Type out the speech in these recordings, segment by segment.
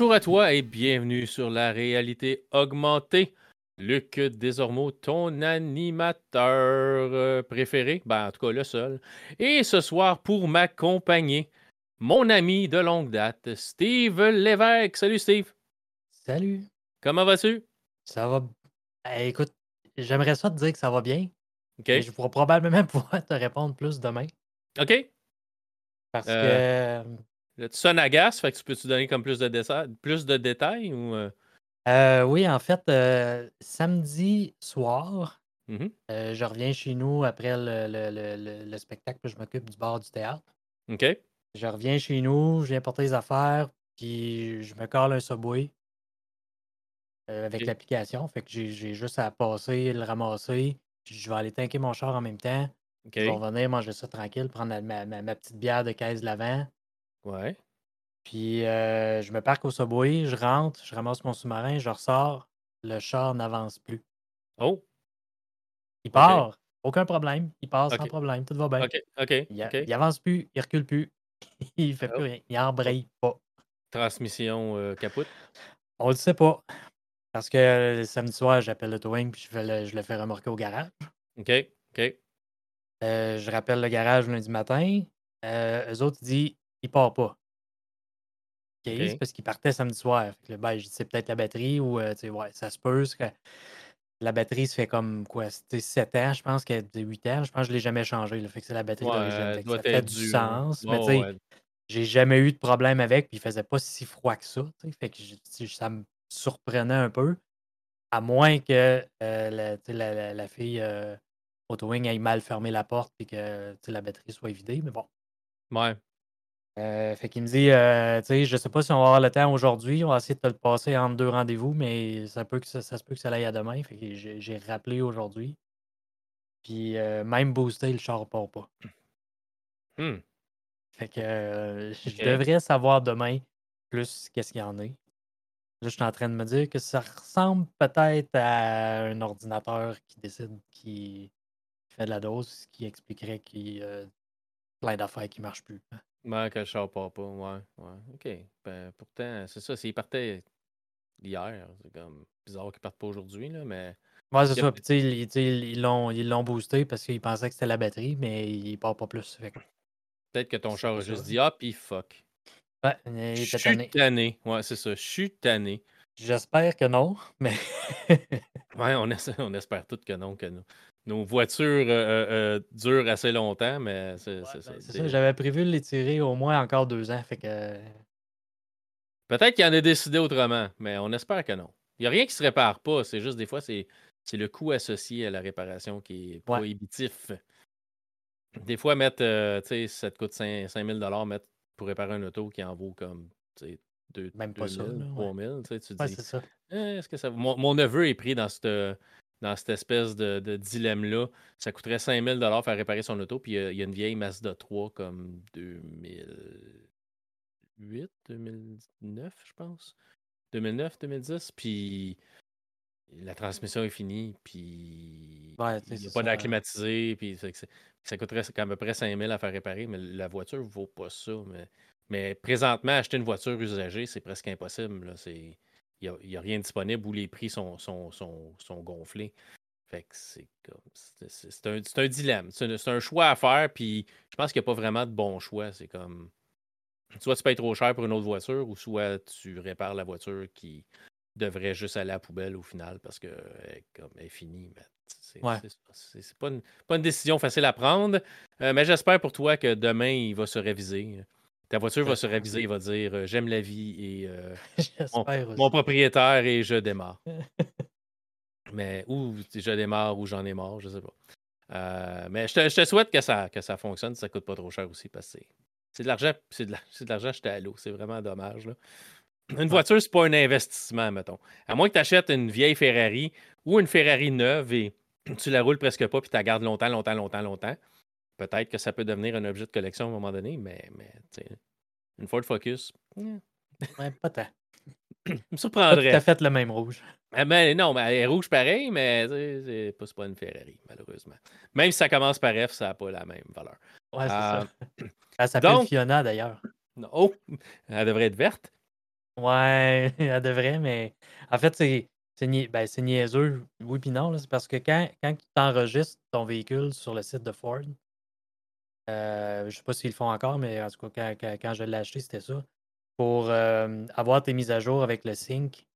Bonjour à toi et bienvenue sur la réalité augmentée. Luc Desormeaux, ton animateur euh, préféré, ben, en tout cas le seul. Et ce soir, pour m'accompagner, mon ami de longue date, Steve Lévesque. Salut Steve. Salut. Comment vas-tu? Ça va. Eh, écoute, j'aimerais ça te dire que ça va bien. OK. Mais je pourrais probablement pouvoir te répondre plus demain. OK. Parce Euh, que. Là, tu sonnes agace, fait que tu peux-tu donner comme plus de, plus de détails ou. euh, euh, oui, en fait, euh, samedi soir, mhm. euh, je reviens chez nous après le, le- le- le- le spectacle, puis je m'occupe du bar du théâtre. OK. Je reviens chez nous, je viens porter les affaires, puis je me colle un subway avec l'application. Fait que j'ai juste à passer, le ramasser, puis je vais aller tanker mon char en même temps. OK. Je vais revenir manger ça tranquille, prendre ma- ma petite bière de caisse de l'avant. Ouais. Puis euh, je me parque au subway, je rentre, je ramasse mon sous-marin, je ressors, le char n'avance plus. Oh. Il part, aucun problème, il part sans problème, tout va bien. OK. OK. Il, a- il avance plus, il recule plus, il fait plus Oh. rien, il embraye pas. Transmission euh, capote. On le sait pas. Parce que euh, le samedi soir, j'appelle le towing puis je, fais le- je le fais remorquer au garage. OK. OK. Euh, je rappelle le garage lundi matin. Euh, eux autres, disent, il part pas. C'est parce qu'il partait samedi soir. Fait que là, ben, je dis, c'est peut-être la batterie ou, euh, ouais, ça se peut. la batterie, ça fait comme quoi, c'était 7 ans, je pense qu'elle a 8 ans. Je pense que je ne l'ai jamais changé. Là, fait que c'est la batterie Ouais, d'origine. Fait que ça fait du hein. sens. Mais tu sais, ouais. j'ai jamais eu de problème avec, puis il faisait pas si froid que ça. Fait que ça me surprenait un peu. À moins que euh, la, la, la- la fille euh, au towing ait mal fermé la porte et que la batterie soit vidée. Mais bon. Ouais. Euh, fait qu'il me dit, euh, tu sais, je sais pas si on va avoir le temps aujourd'hui, on va essayer de te le passer entre deux rendez-vous, mais ça peut que ça, ça se peut que ça aille à demain. Fait que j'ai j'ai rappelé aujourd'hui. Puis euh, même boosté, le char part pas. Hmm. Fait que euh, je devrais savoir demain plus qu'est-ce qu'il y en a. Là, je suis en train de me dire que ça ressemble peut-être à un ordinateur qui décide qui fait de la dose, ce qui expliquerait qu'il y a plein d'affaires qui marchent plus. Ouais, que le char part pas. Ouais. Ouais. OK. Ben, pourtant, c'est ça. S'il partait hier, c'est comme bizarre qu'il parte pas aujourd'hui, là, mais. Ouais, c'est ça. Puis, tu sais, ils- tu sais, ils l'ont ils l'ont boosté parce qu'ils pensaient que c'était la batterie, mais il part pas plus. Fait que Peut-être que ton c'est char pas a ça. juste dit Ah, puis fuck. Ouais, il Je était suis tanné. tanné. Ouais, c'est ça. Je suis tanné. J'espère que non, mais Ouais, on, essa- on espère tous que non, que nos, nos voitures euh, euh, euh, durent assez longtemps, mais c'est Ouais, ben, ça. J'avais prévu de les tirer au moins encore deux ans. Fait que Peut-être qu'il en a décidé autrement, mais on espère que non. Il n'y a rien qui se répare pas. C'est juste des fois, c'est c'est le coût associé à la réparation qui est ouais. prohibitif. Des fois, mettre, euh, tu sais, ça te coûte 5 5000 mettre pour réparer un auto qui en vaut comme, deux- Même pas ça, 2000, là. Ouais. 3000. Tu te dis, c'est ça. Eh, est-ce que ça. Mon, mon neveu est pris dans cette, dans cette espèce de, de dilemme-là. Ça coûterait 5000 faire réparer son auto, puis il y a- il y a une vieille Mazda 3 comme 2008, 2009, je pense. 2009, 2010, puis la transmission est finie, puis Ouais, il n'y a pas d'air ça. climatisé, puis ça coûterait à peu près 5000 à faire réparer, mais la voiture ne vaut pas ça. Mais, mais présentement, acheter une voiture usagée, c'est presque impossible. là. C'est- Il n'y a, a rien de disponible où les prix sont, sont, sont, sont gonflés. Fait que c'est comme. C'est un, un dilemme. C'est un, choix à faire, puis je pense qu'il n'y a pas vraiment de bon choix. C'est comme. Soit tu payes trop cher pour une autre voiture, ou soit tu répares la voiture qui devrait juste aller à la poubelle au final parce qu'elle est, finie. mais C'est Ouais. une, pas une décision facile à prendre, euh, mais j'espère pour toi que demain, il va se réviser. Ta voiture va se J'espère réviser, aussi. il va dire euh, J'aime la vie et euh, mon, propriétaire et je démarre. Mais ou je démarre ou j'en ai marre, je sais pas. Euh, mais je te, je te souhaite que ça, que ça fonctionne, ça coûte pas trop cher aussi parce que c'est- de l'argent, c'est de l'argent jeté à l'eau. C'est vraiment dommage. là. Une voiture, c'est pas un investissement, mettons. À moins que tu achètes une vieille Ferrari ou une Ferrari neuve et tu la roules presque pas puis tu la gardes longtemps, longtemps, longtemps, longtemps. Peut-être que ça peut devenir un objet de collection à un moment donné, mais, mais une Ford Focus, Ouais, pas tant. me Pas tout à surprendrait. fait le même rouge. Ah ben, non, mais elle est rouge pareil, mais c'est pas, pas une Ferrari, malheureusement. Même si ça commence par F, ça n'a pas la même valeur. Ouais, c'est Euh, ça. Elle s'appelle donc, Fiona d'ailleurs. oh, elle devrait être verte. Ouais, elle devrait, mais en fait, c'est ben, niaiseux, oui puis non. C'est parce que quand quand tu enregistres ton véhicule sur le site de Ford euh, je sais pas s'ils le font encore, mais en tout cas, quand quand quand je l'ai acheté, c'était ça. Pour, hem, avoir tes mises à jour avec le sync,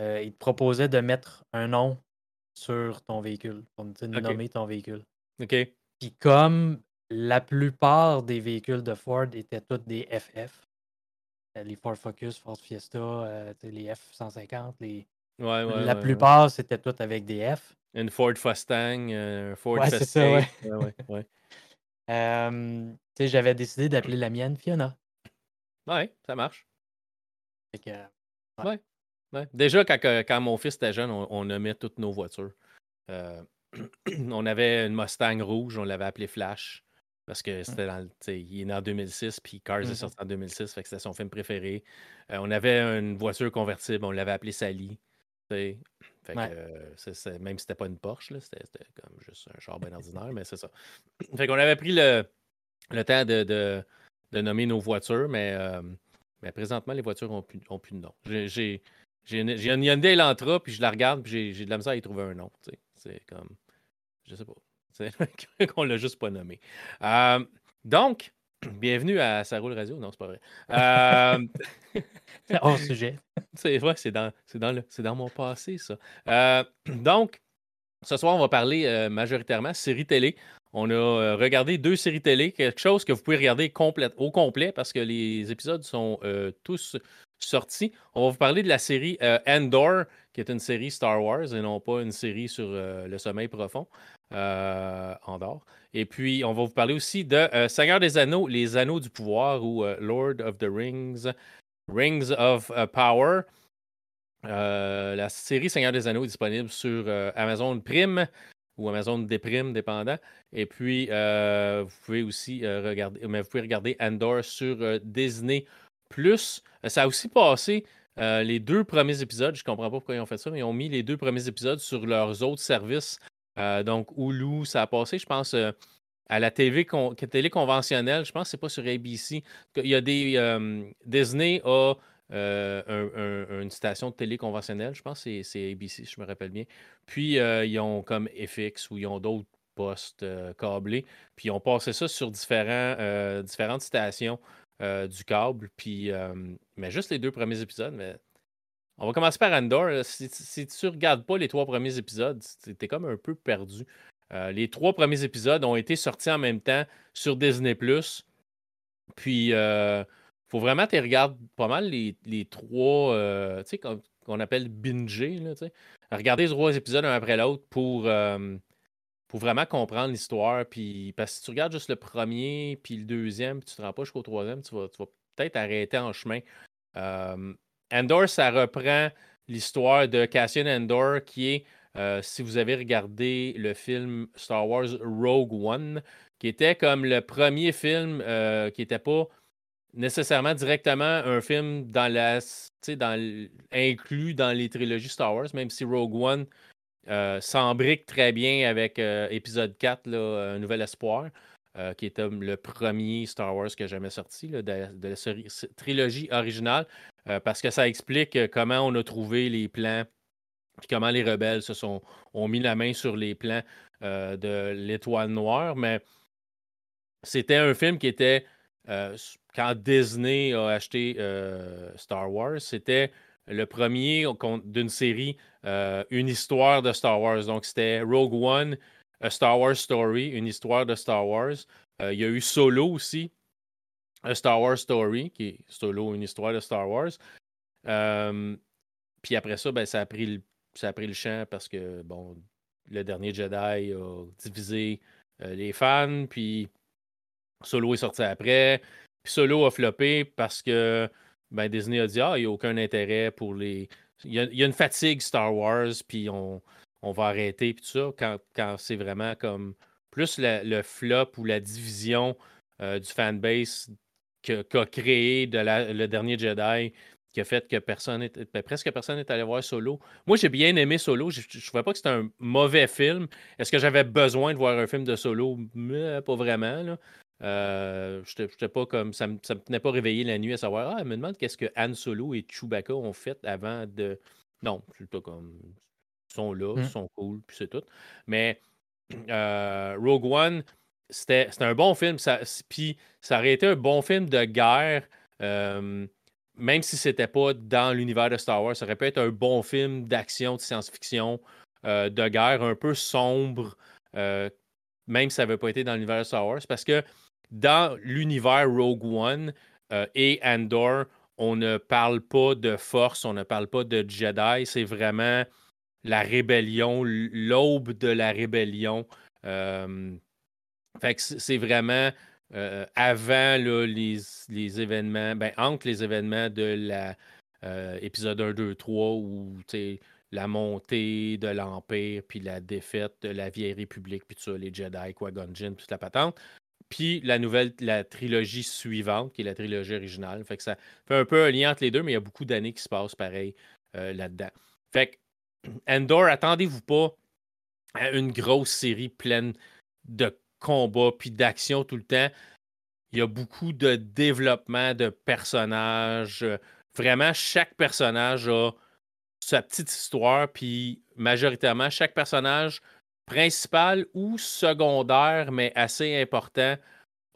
heu, ils te proposaient de mettre un nom sur ton véhicule, OK. nommer ton véhicule. OK. Puis comme la plupart des véhicules de Ford étaient tous des FF, heu, les Ford Focus, Ford Fiesta, les F-150, les Ouais, ouais, la ouais, plupart, c'était tout avec des F. Une Ford Mustang, un Ford Ouais, ça, ouais. Ouais, ouais, sais, j'avais décidé d'appeler la mienne Fiona. Ouais, ça marche. Que, ouais. Ouais, ouais. Déjà, quand quand mon fils était jeune, on on nommait toutes nos voitures. Heu, on avait une Mustang rouge, on l'avait appelée Flash parce que Mmh. c'était dans il est né en 2006, puis Cars est Mmh mh. sorti en 2006, fait que c'était son film préféré. Heu, on avait une voiture convertible, on l'avait appelée Sally? Fait que, Ouais. c'est même si c'était pas une Porsche, c'était comme juste un char bien ordinaire, mais c'est ça. Fait qu'on avait pris le le temps de de de nommer nos voitures, mais hem, mais présentement, les voitures ont plus ont plus de nom. J'ai une une Hyundai Elantra, puis je la regarde, puis j'ai de la misère à y trouver un nom? C'est comme je sais pas. Qu'on l'a juste pas nommé. Hem, donc, bienvenue à Ça roule radio. Non, c'est pas vrai. C'est hors sujet. c'est ouais, c'est dans c'est dans le c'est dans mon passé, ça. Heu, donc, ce soir, on va parler, heu, majoritairement séries télé. On a, heu, regardé 2 séries télé, quelque chose que vous pouvez regarder complète au complet parce que les épisodes sont, heu, tous sortis. On va vous parler de la série, heu, Andor, qui est une série Star Wars et non pas une série sur, le sommeil profond, heu, Andor. Et puis, on va vous parler aussi de, heu, Seigneur des Anneaux, Les Anneaux du pouvoir ou, heu, Lord of the Rings, Rings of, heu, Power. La série Seigneur des Anneaux est disponible sur, Amazon Prime ou Amazon Déprime, dépendant. Et puis, vous pouvez aussi, regarder mais vous pouvez regarder Andor sur, Disney+. Ça a aussi passé, les 2 premiers épisodes, je comprends pas pourquoi ils ont fait ça, mais ils ont mis les 2 premiers épisodes sur leurs autres services. Heu, donc Hulu, ça a passé, je pense, heu, à la TV télé conventionnelle. Je pense que c'est pas sur ABC. Il y a des, hem, Disney a, une station de télé conventionnelle. Je pense que c'est ABC, je me rappelle bien. Puis, ils ont comme FX ou ils ont d'autres postes, câblés. Puis ils ont passé ça sur différents, différentes stations, du câble. Puis, mais juste les 2 premiers épisodes, mais on va commencer par Andor, là. Si si tu regardes pas les 3 premiers épisodes, tu tu es comme un peu perdu. Heu, les 3 premiers épisodes ont été sortis en même temps sur Disney+. Puis, heu, faut vraiment tu les regardes pas mal les 3, heu, tu sais, qu'on appelle binger, là, tu. Regarder les 3 épisodes un après l'autre pour, pour vraiment comprendre l'histoire. Puis parce que si tu regardes juste le 1er puis le 2e, puis tu te rends pas jusqu'au 3e, tu vas tu vas peut-être arrêter en chemin. Hem, Andor, ça reprend l'histoire de Cassian Andor qui est, heu, si vous avez regardé le film Star Wars Rogue One, qui était comme le 1er film, heu, qui était pas nécessairement directement un film dans la dans inclus dans les trilogies Star Wars, même si Rogue One, heu, s'embrique très bien avec, heu, épisode 4, là, Un Nouvel Espoir, heu, qui comme le 1er Star Wars qui a jamais sorti, de la trilogie originale. Heu, parce que ça explique, heu, comment on a trouvé les plans, puis comment les rebelles se sont ont mis la main sur les plans, de l'Étoile Noire. Mais c'était un film qui était, quand Disney a acheté, Star Wars, c'était le 1er qu'on d'une série, une histoire de Star Wars. Donc c'était Rogue One, Star Wars Story, une histoire de Star Wars. Heu, il y a eu Solo aussi, A Star Wars Story, qui est Solo, une histoire de Star Wars. Hem, puis après ça, ben, ça a pris le ça a pris le champ parce que, bon, Le Dernier Jedi a divisé, heu, les fans, puis Solo est sorti après. Puis Solo a floppé parce que, ben, Disney a dit: «Ah, il y a aucun intérêt pour les» il y a il y a une fatigue Star Wars, puis on on va arrêter, puis tout ça. Quand c'est vraiment comme plus le flop ou la division, heu, du fanbase qu'a créé de la Le Dernier Jedi, qui a fait que personne est ben, presque personne est allé voir Solo. Moi, j'ai bien aimé Solo. Je je trouvais pas que c'était un mauvais film. Est-ce que j'avais besoin de voir un film de Solo? Pas vraiment, là. Euh, j'étais pas comme. Ça me, me tenait pas réveillé la nuit à savoir Ah, elle me demande qu'est-ce que Han Solo et Chewbacca ont fait avant de. Non, pas comme. Sont là, Mmh. sont cool, puis c'est tout. Mais euh, Rogue One, c'était un bon film. Ça, puis ça aurait été un bon film de guerre. euh, même si c'était pas dans l'univers de Star Wars, ça aurait pu être un bon film d'action, de science-fiction, euh, de guerre, un peu sombre, même si ça n'avait pas été dans l'univers de Star Wars. Parce que dans l'univers Rogue One et Andor, on ne parle pas de force, on ne parle pas de Jedi, c'est vraiment la rébellion, l'aube de la rébellion. Euh, fait que c'est vraiment euh, avant les, les, événements, ben, entre les événements de la euh, épisode 1, 2, 3, où la montée de l'Empire, puis la défaite de la vieille République, puis les Jedi, Qui-Gon Jinn, la patente. Puis la nouvelle, la trilogie suivante, qui est la trilogie originale. Fait que ça fait un peu un lien entre les deux, mais il y a beaucoup d'années qui se passent pareil euh, là-dedans. Fait que Endor, attendez-vous pas à une grosse série pleine de combats puis d'action tout le temps. Il y a beaucoup de développement de personnages. Vraiment, chaque personnage a sa petite histoire, puis majoritairement, chaque personnage principal ou secondaire, mais assez important,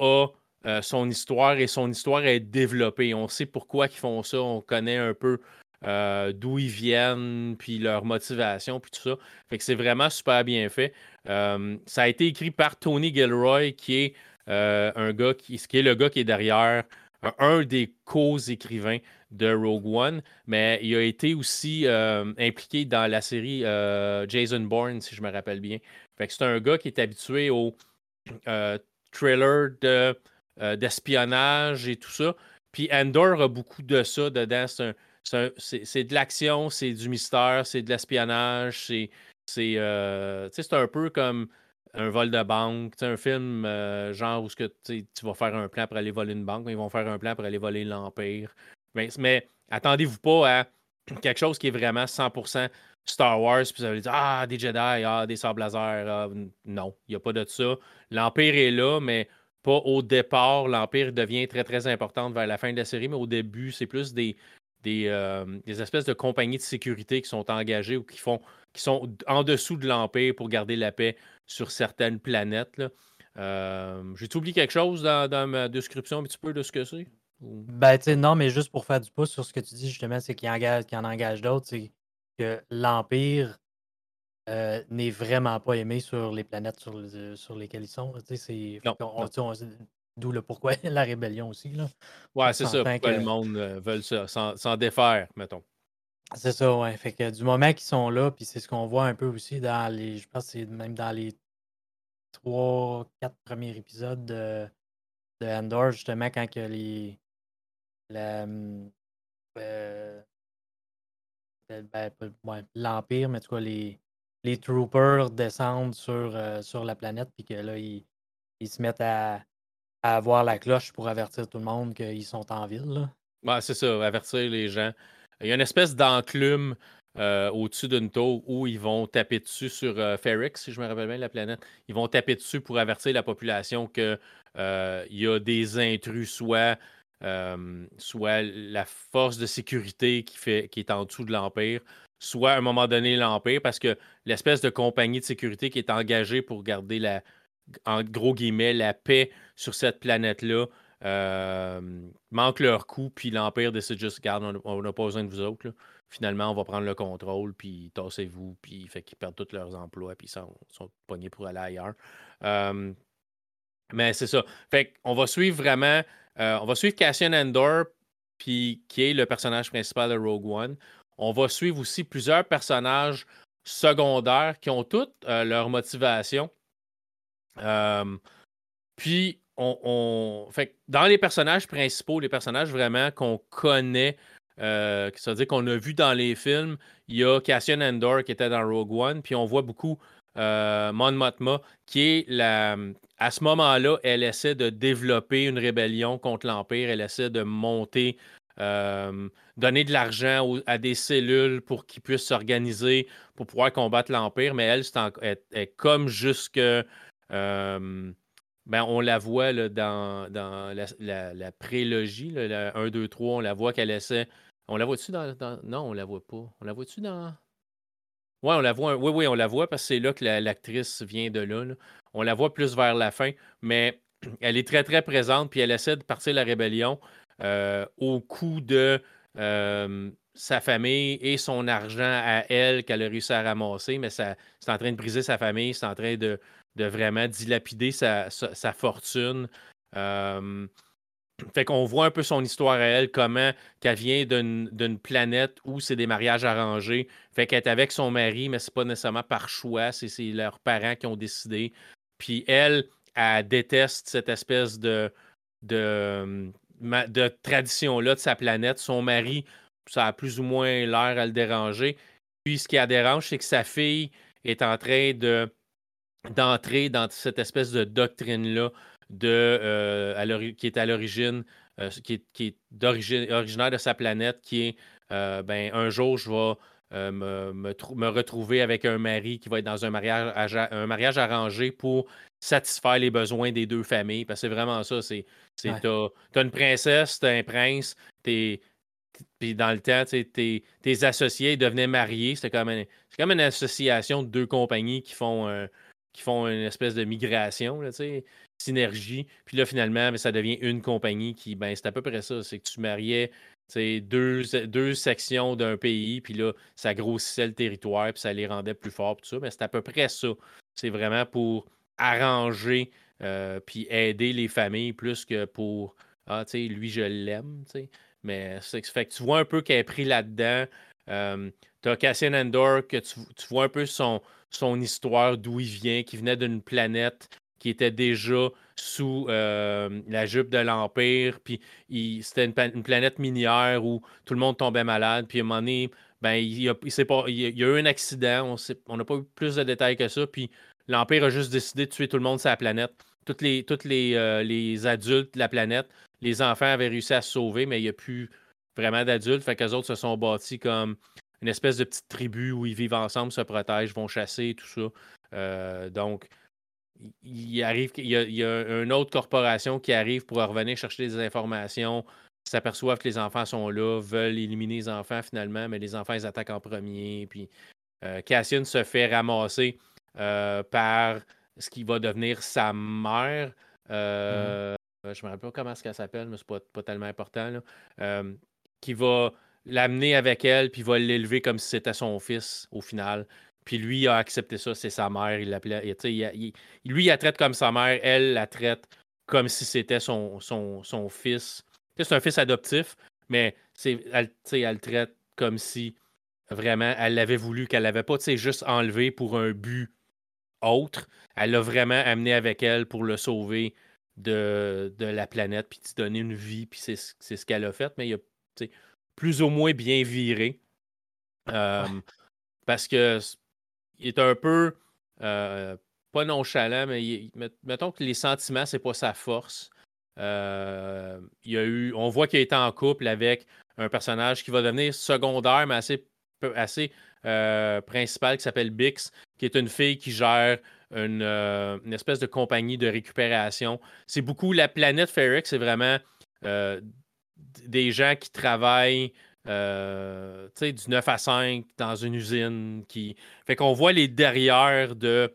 a euh, son histoire et son histoire est développée. On sait pourquoi ils font ça, on connaît un peu euh, d'où ils viennent, puis leur motivation, puis tout ça. Fait que c'est vraiment super bien fait. Euh, ça a été écrit par Tony Gilroy, qui est euh, un gars qui, qui est le gars qui est derrière un des co-écrivains de Rogue One, mais il a été aussi impliqué dans la série Jason Bourne, si je me rappelle bien. Fait que c'est un gars qui est habitué au thriller de, d'espionnage et tout ça. Puis Andor a beaucoup de ça dedans. C'est un, c'est de l'action, c'est du mystère, c'est de l'espionnage, c'est c'est euh, un peu comme un vol de banque, un film euh, genre où que, tu vas faire un plan pour aller voler une banque, mais ils vont faire un plan pour aller voler l'Empire. Mais, attendez-vous pas à quelque chose qui est vraiment 100% Star Wars, puis vous allez dire Ah, des Jedi, ah, des sables laser. Ah, non, il n'y a pas de ça. L'Empire est là, mais pas au départ. L'Empire devient très, très importante vers la fin de la série, mais au début, c'est plus des, euh, des, espèces de compagnies de sécurité qui sont engagées ou qui font qui sont en dessous de l'Empire pour garder la paix sur certaines planètes. Euh, J'ai oublié quelque chose dans, ma description un petit peu de ce que c'est? Ben, tu non, mais juste pour faire du pouce sur ce que tu dis, justement, c'est qu'il engage, en engage d'autres, c'est que l'Empire euh, n'est vraiment pas aimé sur les planètes sur, sur lesquelles ils sont. D'où le pourquoi la rébellion aussi. Là. Ouais, c'est ça. Pourquoi le monde euh, veut s'en défaire, mettons. C'est ça, ouais. Fait que du moment qu'ils sont là, puis c'est ce qu'on voit un peu aussi dans les. Je pense que c'est même dans les trois, quatre premiers épisodes de, de Andor, justement, quand que les. Hum, euh, ben, l'Empire, mais en tout cas, les, les troopers descendent sur, euh, sur la planète, puis que là, ils, ils se mettent à, à avoir la cloche pour avertir tout le monde qu'ils sont en ville. Là. c'est ça, avertir les gens. Il y a une espèce d'enclume euh, au-dessus d'une tour où ils vont taper dessus sur euh, Ferrix, si je me rappelle bien la planète. Ils vont taper dessus pour avertir la population qu'il euh, y a des intrus, soit, soit la force de sécurité qui, fait, qui est en dessous de l'Empire, soit à un moment donné l'Empire, parce que l'espèce de compagnie de sécurité qui est engagée pour garder la, en gros guillemets, la paix sur cette planète-là euh, manque leur coup, puis l'Empire décide juste, regarde, on n'a pas besoin de vous autres. Finalement, on va prendre le contrôle, puis tassez-vous, puis fait qu'ils perdent tous leurs emplois, puis ils sont, pognés pour aller ailleurs. Euh, mais c'est ça. Fait qu'on va suivre vraiment, euh, on va suivre Cassian Endor, puis qui est le personnage principal de Rogue One. On va suivre aussi plusieurs personnages secondaires qui ont toutes leur motivation puis, on, Fait, dans les personnages principaux, les personnages vraiment qu'on connaît, euh, c'est-à-dire qu'on a vu dans les films, il y a Cassian Endor qui était dans Rogue One, puis on voit beaucoup euh, Mon Mothma, qui est la. À ce moment-là, elle essaie de développer une rébellion contre l'Empire, elle essaie de monter euh, donner de l'argent à des cellules pour qu'ils puissent s'organiser pour pouvoir combattre l'Empire, mais elle, c'est est, comme jusque euh, ben, on la voit là, dans, dans la, la, prélogie, là, 1, 2, 3, on la voit qu'elle essaie. On la voit-tu dans, Non, on la voit pas. On la voit-tu dans? Oui, on la voit. Oui, oui, on la voit parce que c'est là que l'actrice vient de là, On la voit plus vers la fin, mais elle est très, très présente, puis elle essaie de partir la rébellion euh, au coût de euh, sa famille et son argent à elle qu'elle a réussi à ramasser, mais c'est en train de briser sa famille, c'est en train de, de vraiment dilapider sa, fortune. Euh, fait qu'on voit un peu son histoire à elle, comment qu'elle vient d'une planète où c'est des mariages arrangés. Fait qu'elle est avec son mari, mais c'est pas nécessairement par choix, c'est leurs parents qui ont décidé. Puis elle, elle déteste cette espèce de, de, de tradition-là de sa planète. Son mari, ça a plus ou moins l'air à le déranger. Puis ce qui la dérange, c'est que sa fille est en train de d'entrer dans cette espèce de doctrine-là de, euh, qui est à l'origine, euh, qui est, qui est originaire de sa planète, qui est euh, ben, un jour, je vais me, me, retrouver avec un mari qui va être dans un mariage, un mariage arrangé pour satisfaire les besoins des deux familles. Parce que c'est vraiment ça. C'est, c'est t'as, une princesse, t'as un prince, t'es, puis dans le temps, tes, tes associés devenaient mariés. C'était comme, c'est comme une association de deux compagnies qui font, qui font une espèce de migration. Là, synergie. Puis là, finalement, ben, ça devient une compagnie qui, ben, c'est à peu près ça. C'est que tu mariais deux, deux sections d'un pays, puis là, ça grossissait le territoire, puis ça les rendait plus forts, tout ça. Mais c'est à peu près ça. C'est vraiment pour arranger, euh, puis aider les familles plus que pour, ah, tu sais, lui, je l'aime, tu sais. Mais c'est fait que tu vois un peu qu'elle est pris là-dedans. Euh, tu as Cassian Endor, que tu, tu, vois un peu son, son histoire, d'où il vient, qui venait d'une planète qui était déjà sous euh, la jupe de l'Empire. Puis c'était une, planète minière où tout le monde tombait malade. Puis à un moment donné, ben, il, y a, il, a, eu un accident. On n'a pas eu plus de détails que ça. Puis l'Empire a juste décidé de tuer tout le monde sur la planète. Toutes les, toutes les, euh, les adultes de la planète, les enfants avaient réussi à se sauver, mais il n'y a plus vraiment d'adultes. Fait qu'eux autres se sont bâtis comme une espèce de petite tribu où ils vivent ensemble, se protègent, vont chasser, tout ça. Euh, donc, il arrive qu'il y, a une autre corporation qui arrive pour revenir chercher des informations, s'aperçoivent que les enfants sont là, veulent éliminer les enfants finalement, mais les enfants ils attaquent en premier. Puis euh, Cassian se fait ramasser euh, par ce qui va devenir sa mère. Euh, mm-hmm. Je ne me rappelle pas comment elle s'appelle, mais c'est pas, pas tellement important. qui va l'amener avec elle, puis va l'élever comme si c'était son fils au final. Puis lui il a accepté ça, c'est sa mère. Il l'appelait. lui, il la traite comme sa mère, elle la traite comme si c'était son, son, son fils. C'est un fils adoptif, mais elle, elle le traite comme si vraiment elle l'avait voulu, qu'elle l'avait pas juste enlevé pour un but autre. Elle l'a vraiment amené avec elle pour le sauver de, de la planète, puis te donner une vie, puis c'est ce qu'elle a fait, mais il a plus ou moins bien viré. Euh, parce que il est un peu euh, pas nonchalant, mais mettons que les sentiments, c'est pas sa force. Euh, il y a eu, on voit qu'il est en couple avec un personnage qui va devenir secondaire, mais assez, assez principal, qui s'appelle Bix, qui est une fille qui gère une, espèce de compagnie de récupération. C'est beaucoup la planète Ferrex, c'est vraiment des gens qui travaillent euh, du 9 à 5 dans une usine qui. Fait qu'on voit les derrière de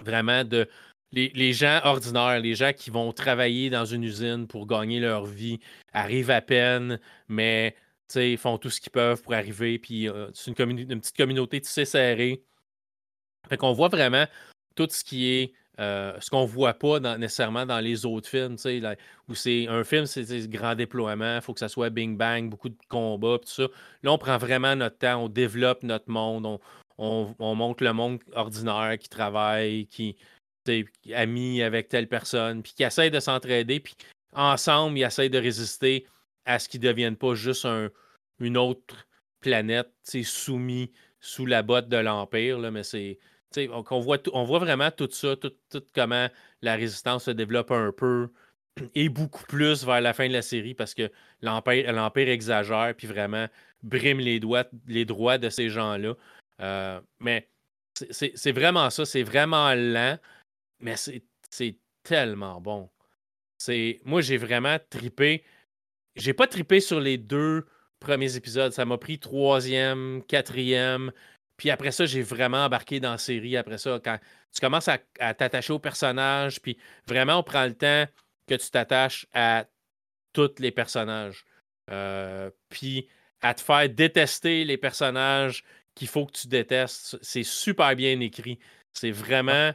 vraiment de. Les, gens ordinaires, les gens qui vont travailler dans une usine pour gagner leur vie, arrivent à peine, mais ils font tout ce qu'ils peuvent pour arriver. Puis euh, c'est une, petite communauté tissée serrée. Fait qu'on voit vraiment tout ce qui est euh, ce qu'on ne voit pas nécessairement dans les autres films, où c'est un film, c'est grand déploiement, il faut que ça soit bing bang, beaucoup de combats, tout ça. Là, on prend vraiment notre temps, on développe notre monde, on, montre le monde ordinaire qui travaille, qui est ami avec telle personne, puis qui essaie de s'entraider, puis ensemble, ils essayent de résister à ce qu'ils ne deviennent pas juste une autre planète, soumis sous la botte de l'Empire, mais c'est on, voit, vraiment tout ça, tout, comment la résistance se développe un peu et beaucoup plus vers la fin de la série parce que l'Empire exagère puis vraiment brime les, droits de ces gens-là. Euh, mais c'est vraiment ça, c'est vraiment lent, mais c'est tellement bon. Moi, j'ai vraiment tripé. J'ai pas tripé sur les deux premiers épisodes. Ça m'a pris troisième, quatrième. Puis après ça, j'ai vraiment embarqué dans la série. Après ça, quand tu commences à, t'attacher au personnage, puis vraiment, on prend le temps que tu t'attaches à tous les personnages. Euh, puis à te faire détester les personnages qu'il faut que tu détestes. C'est super bien écrit. C'est vraiment,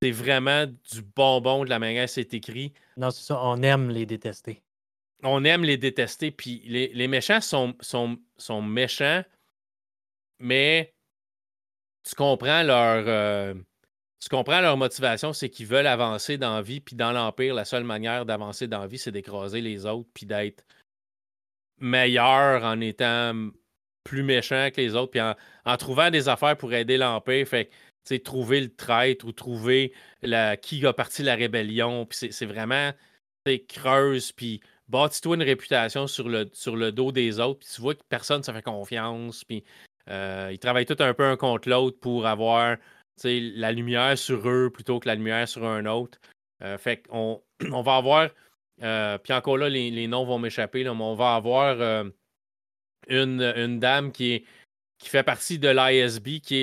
c'est vraiment du bonbon de la manière c'est écrit. Non, c'est ça. On aime les détester. On aime les détester. Puis les, méchants sont, sont, sont, méchants, mais tu comprends leur. Euh, tu comprends leur motivation, c'est qu'ils veulent avancer dans la vie, puis dans l'Empire, la seule manière d'avancer dans la vie, c'est d'écraser les autres, puis d'être meilleur en étant plus méchant que les autres, puis en, trouvant des affaires pour aider l'Empire. Fait que, trouver le traître ou trouver la, qui a parti la rébellion. Puis c'est vraiment creuse, puis bâtis-toi une réputation sur le, sur le dos des autres, puis tu vois que personne ne se fait confiance, puis euh, ils travaillent tout un peu un contre l'autre pour avoir la lumière sur eux plutôt que la lumière sur un autre. Euh, fait qu'on on va avoir, euh, puis encore là, les, noms vont m'échapper, mais on va avoir une, dame qui, fait partie de l'ISB, qui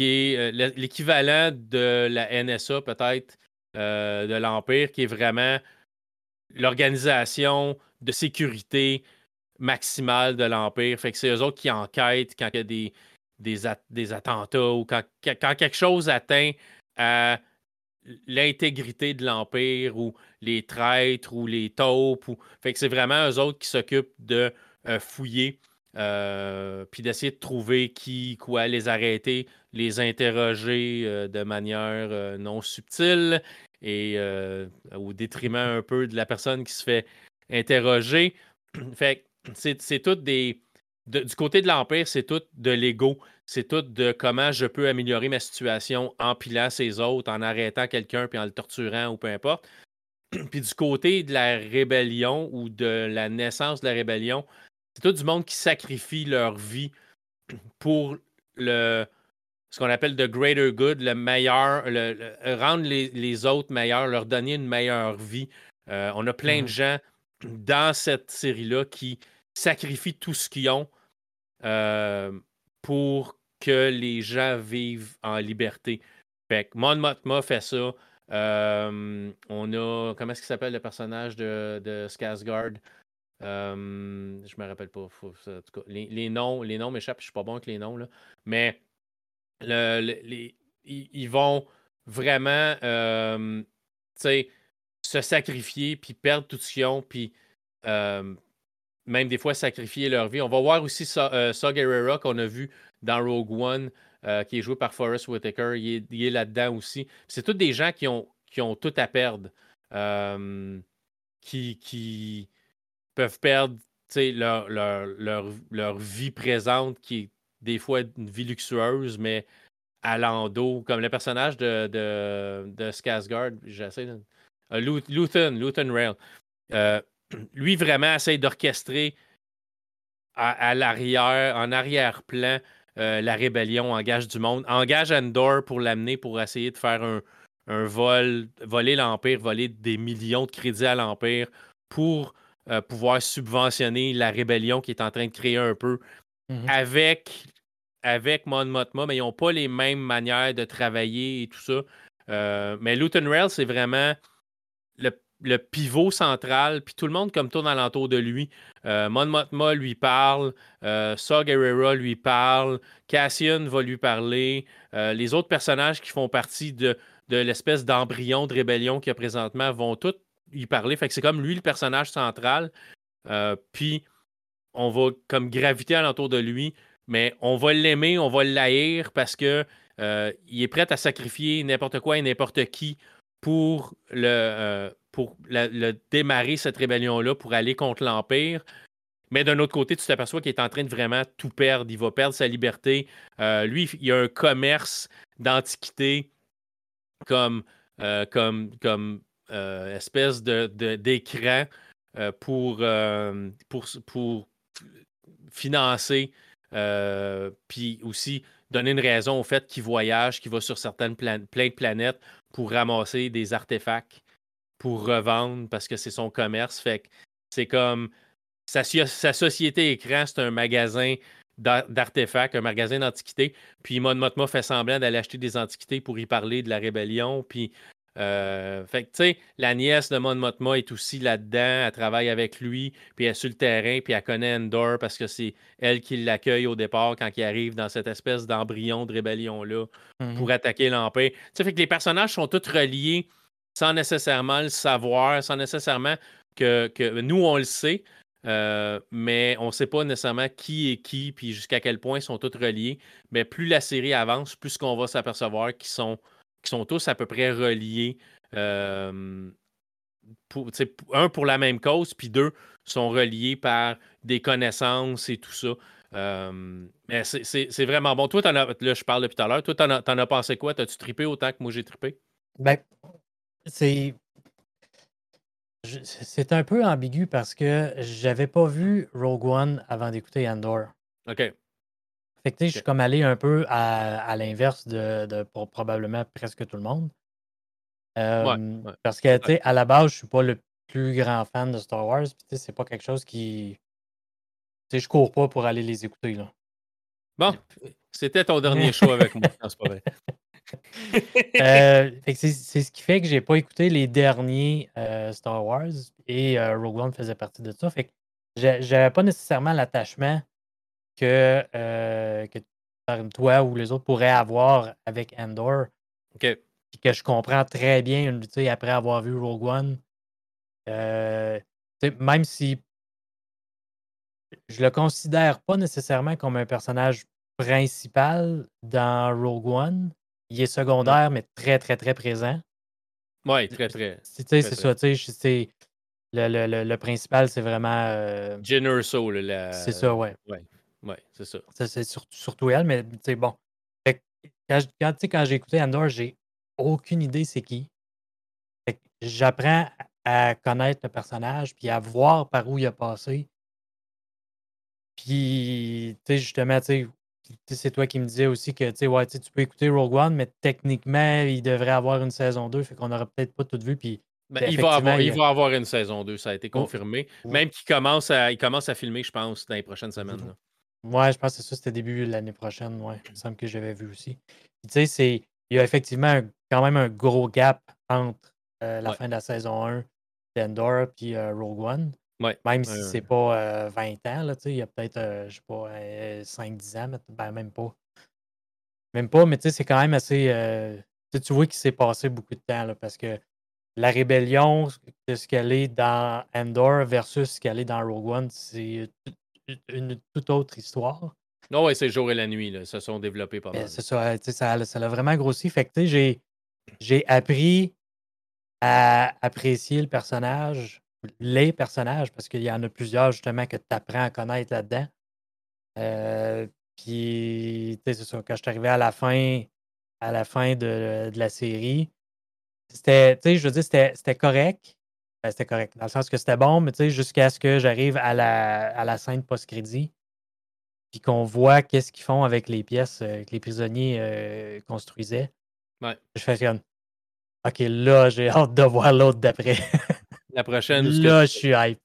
est l'équivalent de la NSA peut-être de l'Empire, qui est vraiment l'organisation de sécurité maximale de l'Empire. Fait que c'est eux autres qui enquêtent quand il y a des, des, attentats ou quand, quelque chose atteint à l'intégrité de l'Empire ou les traîtres ou les taupes. Ou... Fait que c'est vraiment eux autres qui s'occupent de euh, fouiller euh, puis d'essayer de trouver qui, quoi, les arrêter, les interroger euh, de manière non subtile et au détriment un peu de la personne qui se fait interroger. fait c'est tout des. du côté de l'Empire, c'est tout de l'ego. C'est tout de comment je peux améliorer ma situation en pilant ses autres, en arrêtant quelqu'un puis en le torturant ou peu importe. puis du côté de la rébellion ou de la naissance de la rébellion, c'est tout du monde qui sacrifie leur vie pour le ce qu'on appelle the greater good, le meilleur, le, rendre les, autres meilleurs, leur donner une meilleure vie. Euh, on a plein de mmh gens dans cette série-là qui sacrifient tout ce qu'ils ont euh, pour que les gens vivent en liberté. Fait que Mon Mothma fait ça. Euh, on a. Comment est-ce qu'il s'appelle le personnage de, de Skarsgård? Euh, je me rappelle pas. les, noms, les noms m'échappent, je suis pas bon avec les noms, là. Mais ils, vont vraiment se sacrifier puis perdre tout ce qu'ils ont, puis même des fois sacrifier leur vie. On va voir aussi Saw euh, qu'on a vu dans Rogue One, euh, qui est joué par Forrest Whitaker. Il est, là-dedans aussi. C'est tous des gens qui ont, qui ont tout à perdre, euh, qui, peuvent perdre leur, vie présente, qui est des fois une vie luxueuse, mais à l'endos, comme le personnage de, de, de Skarsgård, j'essaie de... Luthen, Luthen Rail lui vraiment essaye d'orchestrer à, l'arrière, en arrière-plan, euh, la rébellion, engage du monde, engage Endor pour l'amener pour essayer de faire un, vol, voler l'Empire, voler des millions de crédits à l'Empire pour euh, pouvoir subventionner la rébellion qui est en train de créer un peu mm-hmm. avec, avec Mon Mothma, mais ils n'ont pas les mêmes manières de travailler et tout ça. Euh, mais Luton Rail, c'est vraiment le le pivot central, puis tout le monde comme tourne alentour de lui. Euh, Mon lui parle, euh, Saw lui parle, Cassian va lui parler, euh, les autres personnages qui font partie de, l'espèce d'embryon de rébellion qu'il y a présentement vont tous lui parler. Fait que c'est comme lui le personnage central. Euh, puis on va comme graviter alentour de lui, mais on va l'aimer, on va l'haïr parce que il est prêt à sacrifier n'importe quoi et n'importe qui pour le pour le démarrer cette rébellion-là, pour aller contre l'Empire. Mais d'un autre côté, tu t'aperçois qu'il est en train de vraiment tout perdre. Il va perdre sa liberté. Euh, lui, il a un commerce d'antiquité comme, euh, comme, comme euh, espèce de, d'écran pour, pour, pour financer, puis aussi donner une raison au fait qu'il voyage, qu'il va sur certaines plein de planètes pour ramasser des artefacts pour revendre parce que c'est son commerce. Fait que c'est comme sa, société écran, c'est un magasin d'artefacts, un magasin d'antiquités. Puis Mon Mothma fait semblant d'aller acheter des antiquités pour y parler de la rébellion. Puis euh, fait que, tu sais, la nièce de Mon Mothma est aussi là-dedans. Elle travaille avec lui, puis elle est sur le terrain, puis elle connaît Endor parce que c'est elle qui l'accueille au départ quand il arrive dans cette espèce d'embryon de rébellion-là pour mmh attaquer l'Empire. Tu sais, fait que les personnages sont tous reliés sans nécessairement le savoir, sans nécessairement que, que nous, on le sait, euh, mais on ne sait pas nécessairement qui est qui, puis jusqu'à quel point ils sont tous reliés. Mais plus la série avance, plus qu'on va s'apercevoir qu'ils sont qui sont tous à peu près reliés. Euh, un pour la même cause, puis deux sont reliés par des connaissances et tout ça. Euh, mais c'est vraiment bon. Toi, là, je parle depuis tout à l'heure. Toi, t'en as, as, pensé quoi? T'as-tu trippé autant que moi j'ai trippé? Ben, c'est. C'est un peu ambigu parce que j'avais pas vu Rogue One avant d'écouter Andor. OK. Fait que, je suis comme allé un peu à, l'inverse de, pour probablement presque tout le monde. Parce que, tu à la base, je suis pas le plus grand fan de Star Wars. Puis, c'est pas quelque chose qui. Tu sais, je cours pas pour aller les écouter, là. Bon, c'était ton dernier show avec moi. c'est pas vrai. Euh, c'est ce qui fait que j'ai pas écouté les derniers euh, Star Wars et euh, Rogue One faisait partie de ça. Fait que j'avais pas nécessairement l'attachement que, euh, que toi ou les autres pourraient avoir avec Endor. OK. que je comprends très bien après avoir vu Rogue One. Euh, même si je le considère pas nécessairement comme un personnage principal dans Rogue One. Il est secondaire, mais très, très, très présent. Oui, très, très. C'est ça, tu sais, le, le, le, principal, c'est vraiment. Euh, C'est ça, ouais. ouais. Oui, c'est ça. C'est surtout elle, mais sais, bon. quand, quand, quand j'ai écouté Andor, j'ai aucune idée c'est qui. J'apprends à connaître le personnage, puis à voir par où il a passé. Puis, tu sais, justement, tu sais, c'est toi qui me disais aussi que tu ouais, tu peux écouter Rogue One, mais techniquement, il devrait avoir une saison 2, fait qu'on n'aurait peut-être pas tout vu. Puis, ben, il, va avoir, il va avoir une saison 2, ça a été oh, confirmé. Même qu'il commence à, il commence à filmer, je pense, dans les prochaines semaines. Là. Ouais, je pense que c'est ça, c'était début de l'année prochaine, ouais. Il me semble que j'avais vu aussi. tu sais, c'est. Il y a effectivement quand même un gros gap entre euh, la fin de la saison 1 d'Endor et euh, Rogue One. Ouais. Même si c'est pas 20 euh, ans, là, il y a peut-être, je sais pas, 5-10 ans, ben, même pas. Même pas, mais tu sais, c'est quand même assez. tu vois qu'il s'est passé beaucoup de temps, là, parce que la rébellion, de ce qu'elle est dans Endor versus ce qu'elle est dans Rogue One, c'est une toute autre histoire. Non, ouais, c'est le jour et la nuit, là. se sont développés pas mal. C'est ça, ça, ça l'a vraiment grossi. Fait que j'ai, j'ai appris à apprécier le personnage, les personnages, parce qu'il y en a plusieurs justement que tu apprends à connaître là-dedans. Euh, puis, c'est ça, quand je suis arrivé à la fin, à la fin de, de la série, c'était, je veux dire, c'était correct. Ben, c'était correct. Dans le sens que c'était bon, mais tu sais, jusqu'à ce que j'arrive à la, à la scène post-crédit, puis qu'on voit qu'est-ce qu'ils font avec les pièces euh, que les prisonniers euh, construisaient. Ouais. Je fais comme, OK, là, j'ai hâte de voir l'autre d'après. La prochaine. là, je suis hype.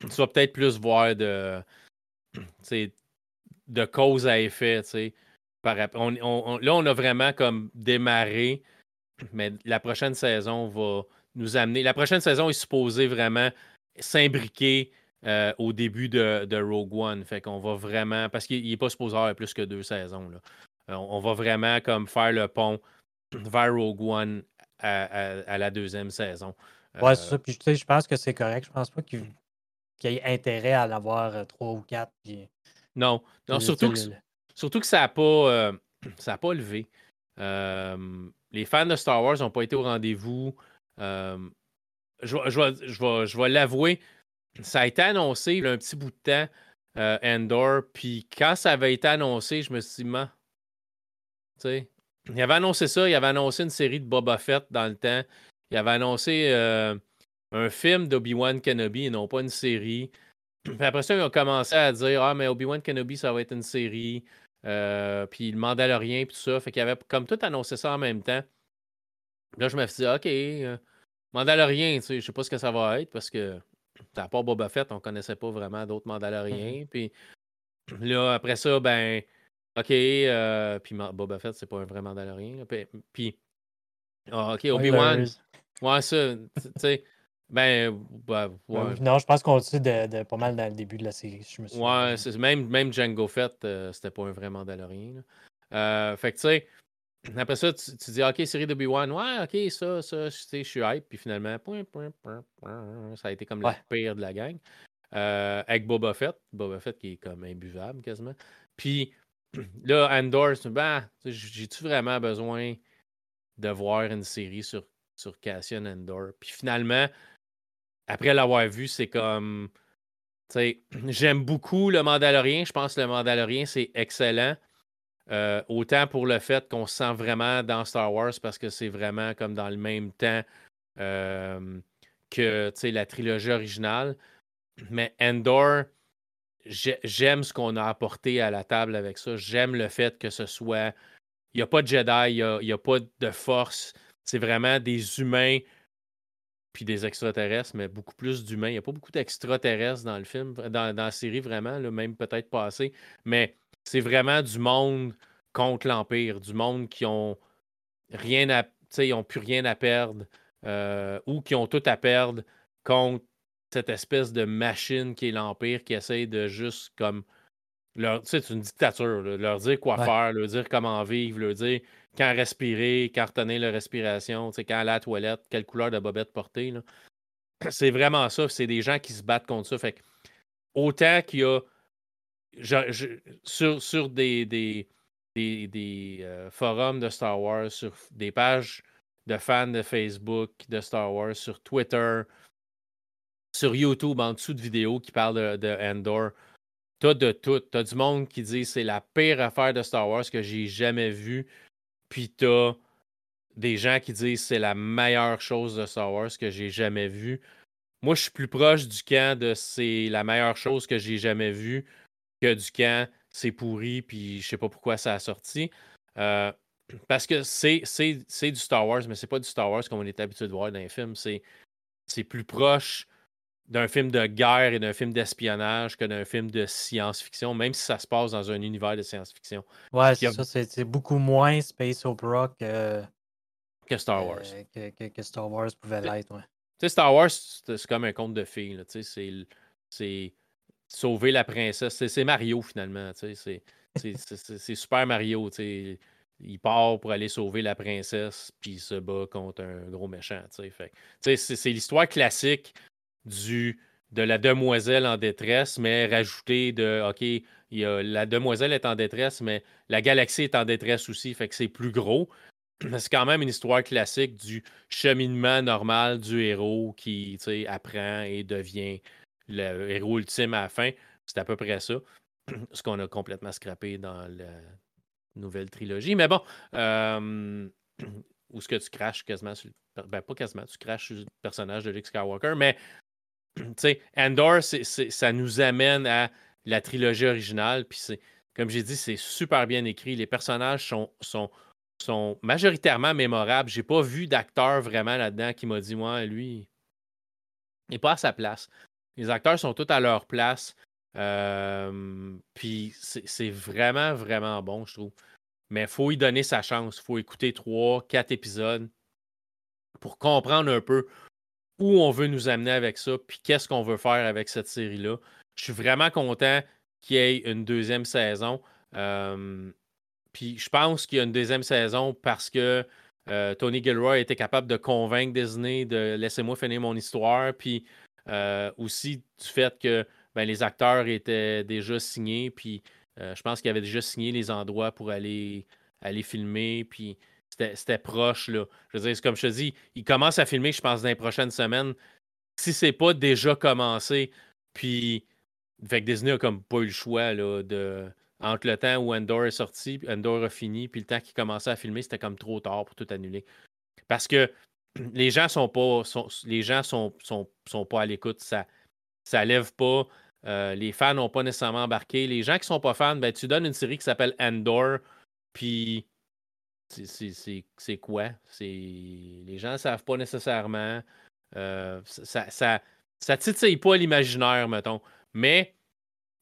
Tu vas peut-être plus voir de, de cause à effet, tu sais. On, là, on a vraiment comme démarré, mais la prochaine saison va nous amener. La prochaine saison est supposée vraiment s'imbriquer euh, au début de, Rogue One. Fait qu'on va vraiment. Parce qu'il n'est pas supposé avoir plus que deux saisons. Là. Euh, on, va vraiment comme faire le pont vers Rogue One à, la deuxième saison. Ouais, c'est euh, ça. Puis tu sais, je pense que c'est correct. Je pense pas qu'il y ait intérêt à en avoir trois ou quatre. Non, non surtout, que, surtout que ça n'a pas, ça pas levé. les fans de Star Wars n'ont pas été au rendez-vous je, vais, l'avouer, ça a été annoncé il y a un petit bout de temps, euh, Endor, puis quand ça avait été annoncé, je me suis dit, man, il avait annoncé ça, il avait annoncé une série de Boba Fett dans le temps, il avait annoncé euh, un film d'Obi-Wan Kenobi non pas une série. Puis après ça, ils ont commencé à dire Ah, mais Obi-Wan Kenobi, ça va être une série. Euh, puis le Mandalorien, puis tout ça. Fait qu'il avait comme tout annoncé ça en même temps. Là, je me suis dit, OK, euh, Mandalorien, tu sais, je sais pas ce que ça va être parce que, à part Boba Fett, on connaissait pas vraiment d'autres Mandaloriens. Mhm. Puis là, après ça, ben, OK, euh, puis Boba Fett, c'est pas un vrai Mandalorien. Puis, puis ah, OK, Obi-Wan. Ouais, ça, tu sais. Ben, bah, ouais. Non, je pense qu'on est de, de, pas mal dans le début de la série. Je me ouais, même, même Django Fett, euh, c'était pas un vrai Mandalorien. Euh, fait que, tu sais, après ça, tu, dis, OK, série de B1, ouais, OK, ça, ça, je suis hype. Puis finalement, ça a été comme la pire de la gang. Euh, avec Boba Fett. Boba Fett qui est comme imbuvable quasiment. Puis là, Andor, ben, j'ai-tu vraiment besoin de voir une série sur, sur Cassian Andor? Puis finalement, après l'avoir vu, c'est comme. J'aime beaucoup le Mandalorien. Je pense que le Mandalorien, c'est excellent. Euh, autant pour le fait qu'on se sent vraiment dans Star Wars parce que c'est vraiment comme dans le même temps euh, que la trilogie originale. Mais Endor, j'aime ce qu'on a apporté à la table avec ça. J'aime le fait que ce soit. Il n'y a pas de Jedi, il n'y a, pas de force. C'est vraiment des humains puis des extraterrestres, mais beaucoup plus d'humains. Il n'y a pas beaucoup d'extraterrestres dans le film, dans, la série vraiment, même peut-être pas assez. Mais c'est vraiment du monde contre l'Empire, du monde qui ont rien à. ils plus rien à perdre euh, ou qui ont tout à perdre contre cette espèce de machine qui est l'Empire qui essaie de juste comme. Leur, c'est une dictature, leur dire quoi faire, leur dire comment vivre, leur dire quand respirer, quand retenir la respiration, quand aller à la toilette, quelle couleur de bobette porter. C'est vraiment ça. C'est des gens qui se battent contre ça. Fait autant qu'il y a sur, sur des, euh, forums de Star Wars, sur des pages de fans de Facebook de Star Wars, sur Twitter, sur YouTube, en dessous de vidéos qui parlent de, Endor. T'as de tout. T'as du monde qui dit c'est la pire affaire de Star Wars que j'ai jamais vue. Puis t'as des gens qui disent c'est la meilleure chose de Star Wars que j'ai jamais vue. Moi, je suis plus proche du camp de c'est la meilleure chose que j'ai jamais vue que du camp c'est pourri, puis je sais pas pourquoi ça a sorti. Euh, parce que c'est, du Star Wars, mais c'est pas du Star Wars comme on est habitué de voir dans les films. C'est, plus proche d'un film de guerre et d'un film d'espionnage que d'un film de science-fiction, même si ça se passe dans un univers de science-fiction. Ouais, c'est ça, c'est, beaucoup moins Space Opera que, que Star Wars. que, Star Wars pouvait l'être, ouais. Tu sais, Star Wars, c'est, comme un conte de filles. C'est sauver la princesse. C'est Mario, finalement. C'est Super Mario. Il part pour aller sauver la princesse, puis il se bat contre un gros méchant. C'est l'histoire classique du, de la demoiselle en détresse, mais rajoutée de OK, la demoiselle est en détresse, mais la galaxie est en détresse aussi, fait que c'est plus gros. C'est quand même une histoire classique du cheminement normal du héros qui apprend et devient le héros ultime à la fin. C'est à peu près ça. Ce qu'on a complètement scrappé dans la nouvelle trilogie. Mais bon, euh, où ce que tu craches quasiment sur ben, pas quasiment, tu craches sur le personnage de Luke Skywalker, mais tu sais, Andor, ça nous amène à la trilogie originale. Puis c'est, comme j'ai dit, c'est super bien écrit. Les personnages sont, sont, sont majoritairement mémorables. J'ai pas vu d'acteur vraiment là-dedans qui m'a dit, moi, lui, il n'est pas à sa place. Les acteurs sont tous à leur place. puis c'est vraiment, vraiment bon, je trouve. Mais il faut y donner sa chance. Il faut écouter trois, quatre épisodes pour comprendre un peu où on veut nous amener avec ça, puis qu'est-ce qu'on veut faire avec cette série-là. Je suis vraiment content qu'il y ait une deuxième saison. puis je pense qu'il y a une deuxième saison parce que euh, Tony Gilroy été capable de convaincre Disney de laisser moi finir mon histoire. Puis euh, aussi du fait que ben, les acteurs étaient déjà signés, puis euh, je pense qu'ils avaient déjà signé les endroits pour aller, aller filmer, puis c'était proche. Là. Je veux dire, comme je te dis, ils commencent à filmer, je pense, dans les prochaines semaines. Si c'est pas déjà commencé, puis fait que Disney a comme pas eu le choix là, de, entre le temps où Endor est sorti, Endor a fini, puis le temps qu'il commençait à filmer, c'était comme trop tard pour tout annuler. Parce que les gens sont pas les gens sont, sont, pas à l'écoute. Ça ça lève pas les fans n'ont pas nécessairement embarqué. Les gens qui sont pas fans, ben, tu donnes une série qui s'appelle Endor, puis c'est quoi? Les gens ne savent pas nécessairement. ça, ça, ça titille pas l'imaginaire, mettons. Mais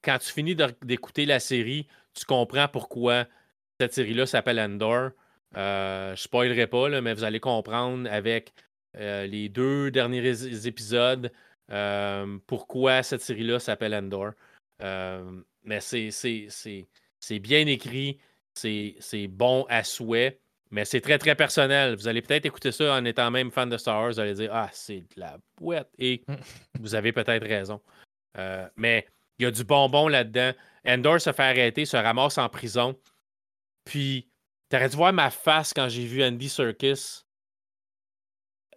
quand tu finis d'écouter la série, tu comprends pourquoi cette série-là s'appelle Endor. Euh, je spoilerai pas, mais vous allez comprendre avec euh, les deux derniers épisodes euh, pourquoi cette série-là s'appelle Endor. Mais c'est bien écrit, c'est bon à souhait, mais c'est très très personnel. Vous allez peut-être écouter ça en étant même fan de Star Wars, vous allez dire Ah, c'est de la boîte. Et vous avez peut-être raison. mais il y a du bonbon là-dedans. Endor se fait arrêter, se ramasse en prison. Puis, t'aurais dû voir ma face quand j'ai vu Andy Serkis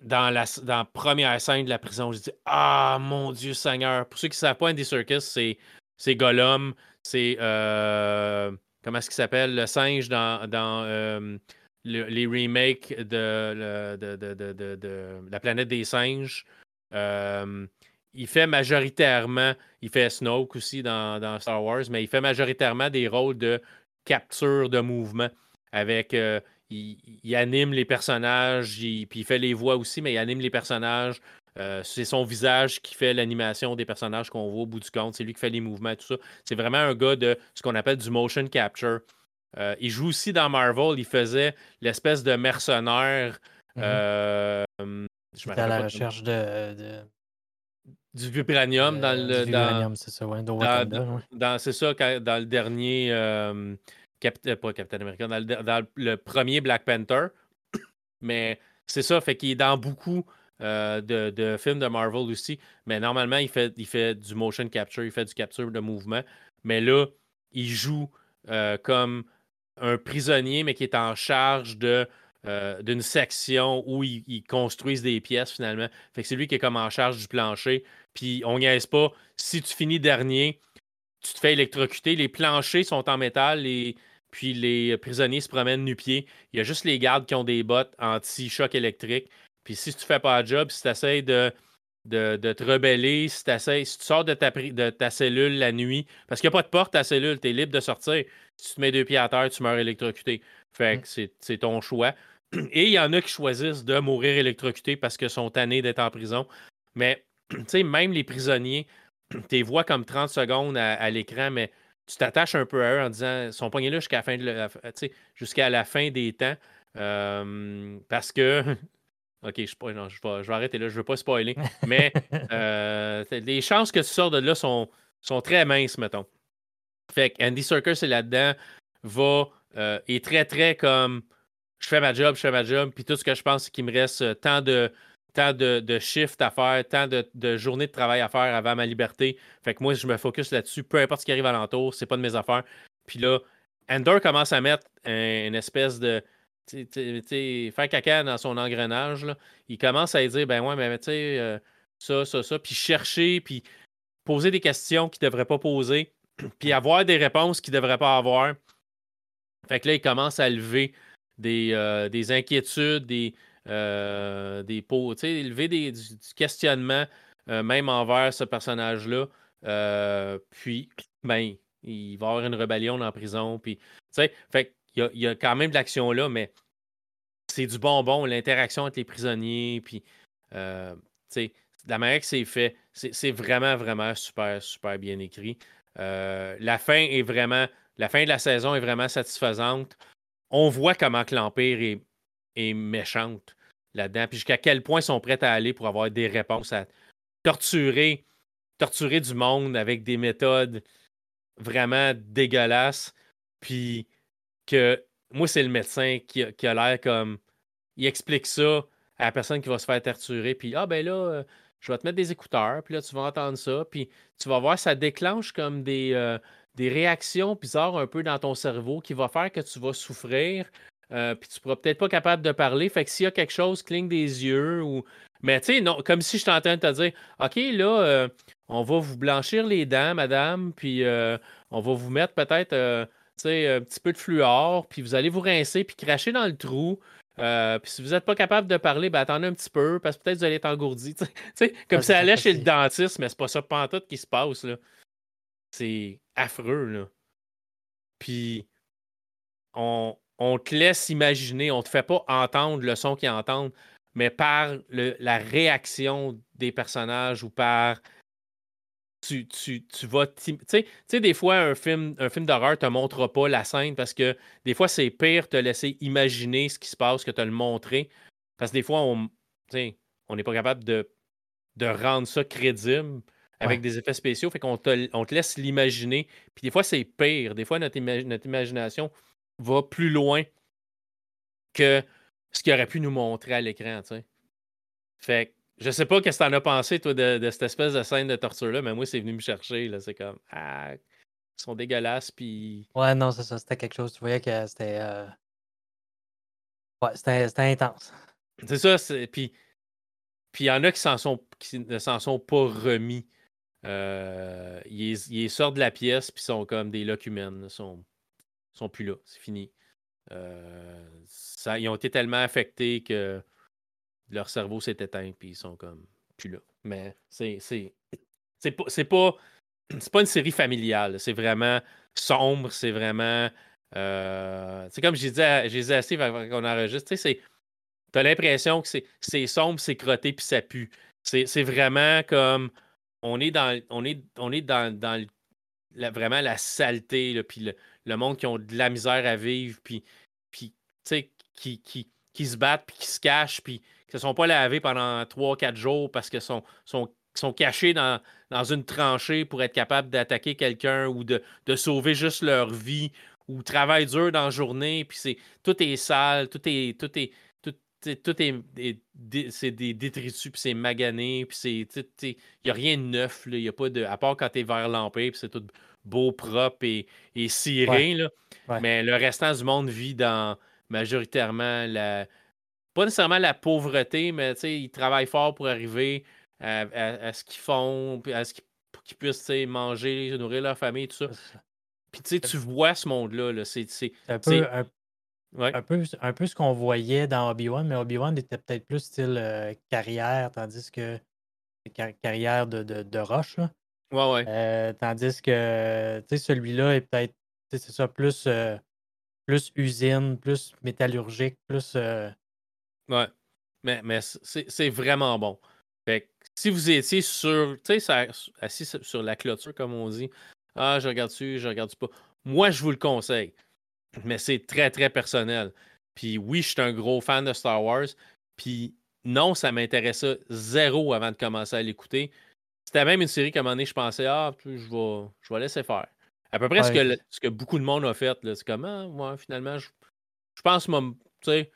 dans la, dans première scène de la prison. Je dis Ah mon Dieu Seigneur. Pour ceux qui ne savent pas, Andy Serkis, c'est, c'est Gollum. C'est euh, comment est-ce qu'il s'appelle? Le singe dans, dans euh, les remakes de, de, de, La planète des singes. Euh, il fait majoritairement, il fait Snoke aussi dans, dans, Star Wars, mais il fait majoritairement des rôles de capture de mouvement avec il, anime les personnages, puis il fait les voix aussi, mais il anime les personnages. Euh, c'est son visage qui fait l'animation des personnages qu'on voit au bout du compte. C'est lui qui fait les mouvements, tout ça. C'est vraiment un gars de ce qu'on appelle du motion capture. Euh, il joue aussi dans Marvel. Il faisait l'espèce de mercenaire. Mm-hmm. Euh, je à la recherche de, du vibranium dans le. Du vibranium, c'est ça, ouais, dans, c'est ça, dans le dernier. Euh, pas Captain America, dans le, premier Black Panther. Mais c'est ça, fait qu'il est dans beaucoup euh, de, films de Marvel aussi. Mais normalement, il fait, il fait du motion capture, il fait du capture de mouvement. Mais là, il joue euh, comme un prisonnier, mais qui est en charge de. d'une section où ils, construisent des pièces finalement. Fait que c'est lui qui est comme en charge du plancher. Puis on niaise pas. Si tu finis dernier, tu te fais électrocuter. Les planchers sont en métal. Les, puis les prisonniers se promènent nu-pieds. Il y a juste les gardes qui ont des bottes anti-choc électrique. Puis si tu fais pas le job, si tu essaies de, de, te rebeller, si, si tu sors de ta, de ta cellule la nuit, parce qu'il n'y a pas de porte à cellule, tu es libre de sortir. Si tu te mets deux pieds à terre, tu meurs électrocuté. Fait mm. que c'est ton choix. Et il y en a qui choisissent de mourir électrocuté parce qu'ils sont tannés d'être en prison. Mais, tu sais, même les prisonniers, tu les vois comme 30 secondes à l'écran, mais tu t'attaches un peu à eux en disant ils sont pognés là jusqu'à la fin, de jusqu'à la fin des temps. parce que. ok, je, je, vais, arrêter là, je ne veux pas spoiler. Mais euh, les chances que tu sors de là sont, sont très minces, mettons. Fait que Andy Serkis est là-dedans, va, euh, est très, très comme je fais ma job, je fais ma job, puis tout ce que je pense, c'est qu'il me reste euh, tant de, tant de, de shift à faire, tant de, journées de travail à faire avant ma liberté. Fait que moi, je me focus là-dessus, peu importe ce qui arrive alentour, c'est pas de mes affaires. Puis là, Ender commence à mettre une espèce de. faire caca dans son engrenage. Il commence à dire ben ouais, mais tu sais, euh, ça, ça, ça. Puis chercher, puis poser des questions qu'il ne devrait pas poser, puis avoir des réponses qu'il ne devrait pas avoir. Fait que là, il commence à lever des, euh, des inquiétudes, des, euh, des pots, élever des, du, questionnement, euh, même envers ce personnage-là. Euh, puis, ben, il va y avoir une rébellion dans la prison. Puis, fait il y, a, quand même de l'action là, mais c'est du bonbon, l'interaction avec les prisonniers. Puis, la manière que c'est fait, c'est vraiment, vraiment super, super bien écrit. la fin est vraiment, la fin de la saison est vraiment satisfaisante. On voit comment l'Empire est, est méchante là-dedans, puis jusqu'à quel point ils sont prêts à aller pour avoir des réponses à torturer, torturer du monde avec des méthodes vraiment dégueulasses, puis que moi, c'est le médecin qui a, l'air comme. Il explique ça à la personne qui va se faire torturer, puis ah ben là, euh, je vais te mettre des écouteurs, puis là, tu vas entendre ça, puis tu vas voir, ça déclenche comme des, euh, des réactions bizarres un peu dans ton cerveau qui va faire que tu vas souffrir, euh, puis tu pourras peut-être pas capable de parler. Fait que s'il y a quelque chose, cligne des yeux ou. Mais tu sais, non, comme si je de te dire OK, là, euh, on va vous blanchir les dents, madame, puis euh, on va vous mettre peut-être un petit peu de fluor, puis vous allez vous rincer, puis cracher dans le trou. puis si vous n'êtes pas capable de parler, ben attendez un petit peu, parce que peut-être vous allez être engourdi. comme ça allait chez le dentiste, mais c'est pas ça pantoute qui se passe. Là. c'est affreux, là. Puis on, on te laisse imaginer, on te fait pas entendre le son qu'ils entendent, mais par la réaction des personnages ou par tu, tu, tu vas. Tu sais, des fois, un film, un film d'horreur ne te montre pas la scène parce que des fois, c'est pire de te laisser imaginer ce qui se passe que de le montrer. Parce que des fois, on on n'est pas capable de, de rendre ça crédible avec des effets spéciaux. Fait qu'on te, on te laisse l'imaginer. Puis des fois, c'est pire. Des fois, notre, imagination va plus loin que ce qu'il aurait pu nous montrer à l'écran. Fait je sais pas qu'est-ce que t'en as pensé, toi, de, cette espèce de scène de torture-là, mais moi, c'est venu me chercher. C'est comme, ah, ils sont dégueulasses, puis. Ouais, non, c'est ça. C'était quelque chose. Tu voyais que c'était. Euh, ouais, c'était intense. C'est ça. Puis puis il y en a qui, sont, qui ne s'en sont pas remis. Euh, ils, sortent de la pièce, puis sont comme des locumènes. Ils sont, sont plus là. C'est fini. Euh, ils ont été tellement affectés que leur cerveau s'est éteint, puis ils sont comme plus là. Mais c'est. C'est, c'est pas. C'est pas, pas une série familiale. C'est vraiment sombre. C'est vraiment. Euh, c'est comme j'ai dit, à, j'ai dit à Steve avant qu'on enregistre. C'est T'as l'impression que c'est sombre, c'est crotté, puis ça pue. C'est vraiment comme. On est dans, on est, on est dans, dans vraiment la saleté, puis le, monde qui ont de la misère à vivre, puis, puis qui, qui, qui, se battent, puis qui se cachent, puis qui ne sont pas lavés pendant 3-4 jours parce qu'ils sont, cachés dans, une tranchée pour être capables d'attaquer quelqu'un ou de, sauver juste leur vie ou travaillent dur dans la journée, c'est tout est sale, tout est, tout est, tout est, c'est des détritus, puis c'est magané, puis c'est, il n'y a rien de neuf, il y a pas de, à part quand tu es vers l'Empire, puis c'est tout beau, propre et, et ciré, là. mais le restant du monde vit dans majoritairement la, pas nécessairement la pauvreté, mais ils travaillent fort pour arriver à, ce qu'ils font, à ce qu'ils puissent manger, nourrir leur famille, tout ça. Puis tu vois ce monde-là, -là, c'est un peu, un peu, un peu ce qu'on voyait dans Obi-Wan, mais Obi-Wan était peut-être plus style euh, carrière, tandis que carrière de, de, roche. Ouais, ouais. Euh, tandis que celui-là est peut-être, c'est ça, plus, euh, plus usine, plus métallurgique, plus. Ouais. Mais, mais c'est vraiment bon. Fait si vous étiez sur, tu sais, assis sur la clôture, comme on dit, ah, je regarde dessus, je regarde pas. Moi, je vous le conseille mais c'est très, très personnel. Puis oui, je suis un gros fan de Star Wars. Puis non, ça m'intéressait zéro avant de commencer à l'écouter. C'était même une série qu'à un moment donné, je pensais, ah, je vais, je vais laisser faire. À peu près ce, que, ce que beaucoup de monde a fait. C'est comme, ah, moi, finalement, je, je pense, tu sais,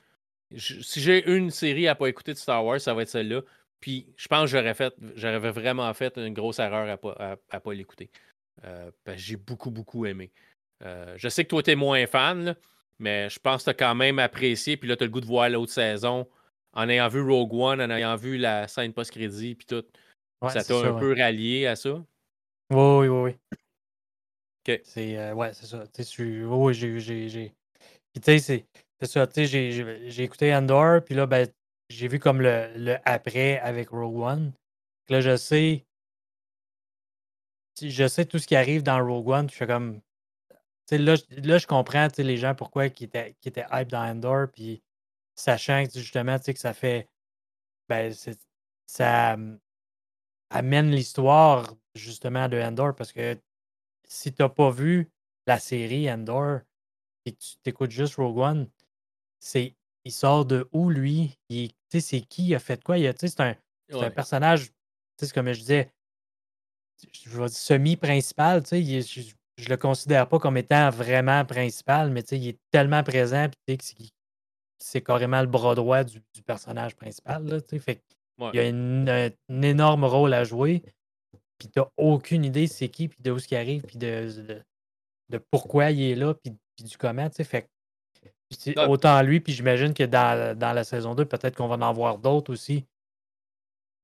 si j'ai une série à pas écouter de Star Wars, ça va être celle-là. Puis je pense que j'aurais fait, j'aurais vraiment fait une grosse erreur à pas, à, pas l'écouter. Euh, parce que j'ai beaucoup, beaucoup aimé. Euh, je sais que toi, tu es moins fan, mais je pense que tu as quand même apprécié. Puis là, tu as le goût de voir l'autre saison en ayant vu Rogue One, en ayant vu la scène post-crédit, puis tout. ça t'a un peu rallié à ça? Oui, oui, oui. OK. C'est, euh, ouais, c'est ça. oui, j'ai. Puis tu sais, c'est ça. Tu sais, j'ai écouté Andor, puis là, ben, j'ai vu comme le, le après avec Rogue One. Là, je sais. Je sais tout ce qui arrive dans Rogue One, je fais comme là, là, je comprends les gens pourquoi qui étaient, qui étaient hype dans Endor, puis sachant que justement que ça fait. Ben, ça amène l'histoire justement de Endor parce que si tu n'as pas vu la série Endor et que tu t'écoutes juste Rogue One, c'est il sort de où lui? C'est qui? Il a fait quoi? C'est un, un personnage, comme je disais, je semi-principal. Je, je le considère pas comme étant vraiment principal, mais il est tellement présent que c'est carrément le bras droit du, personnage principal. Là, fait Il y a un énorme rôle à jouer. Puis tu n'as aucune idée c'est qui, puis de où ce qui arrive, puis de, de, pourquoi il est là, puis, du comment. Fait autant lui, puis j'imagine que dans, dans, la saison 2, peut-être qu'on va en voir d'autres aussi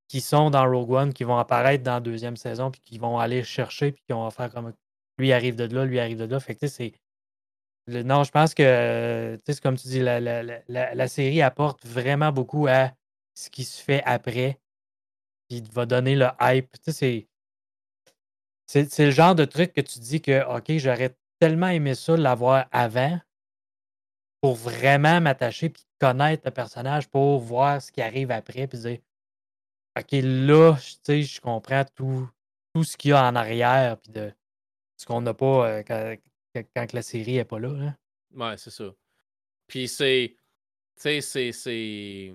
qui sont dans Rogue One, qui vont apparaître dans la deuxième saison, puis qui vont aller chercher, puis qui vont faire comme lui arrive de là, lui arrive de là. Fait que, c'est. Non, je pense que, c'est comme tu dis, la, série apporte vraiment beaucoup à ce qui se fait après. Puis va donner le hype. Tu sais, c'est le genre de truc que tu dis que, OK, j'aurais tellement aimé ça l'avoir avant pour vraiment m'attacher puis connaître le personnage pour voir ce qui arrive après puis dire OK, là, je comprends tout, tout ce qu'il y a en arrière puis de ce qu'on n'a pas euh, quand, la série n'est pas là. là. Ouais, c'est ça. Puis c'est. Tu sais, c'est.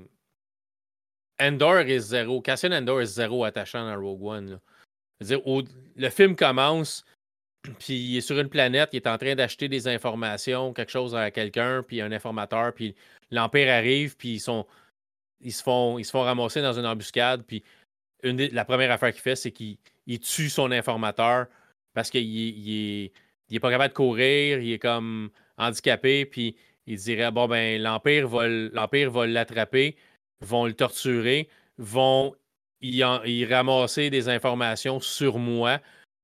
Endor est zéro. Cassian Endor est zéro attachant dans Rogue One. Dire, le film commence, puis il est sur une planète, il est en train d'acheter des informations, quelque chose à quelqu'un, puis un informateur, puis l'Empire arrive, puis ils sont. Ils se, font, ils se font ramasser dans une embuscade, puis une la première affaire qu'il fait, c'est qu'il tue son informateur parce qu'il il est, il est pas capable de courir, il est comme handicapé, puis il dirait bon ben l'empire va l'empire va l'attraper, vont le torturer, vont y, ramasser des informations sur moi,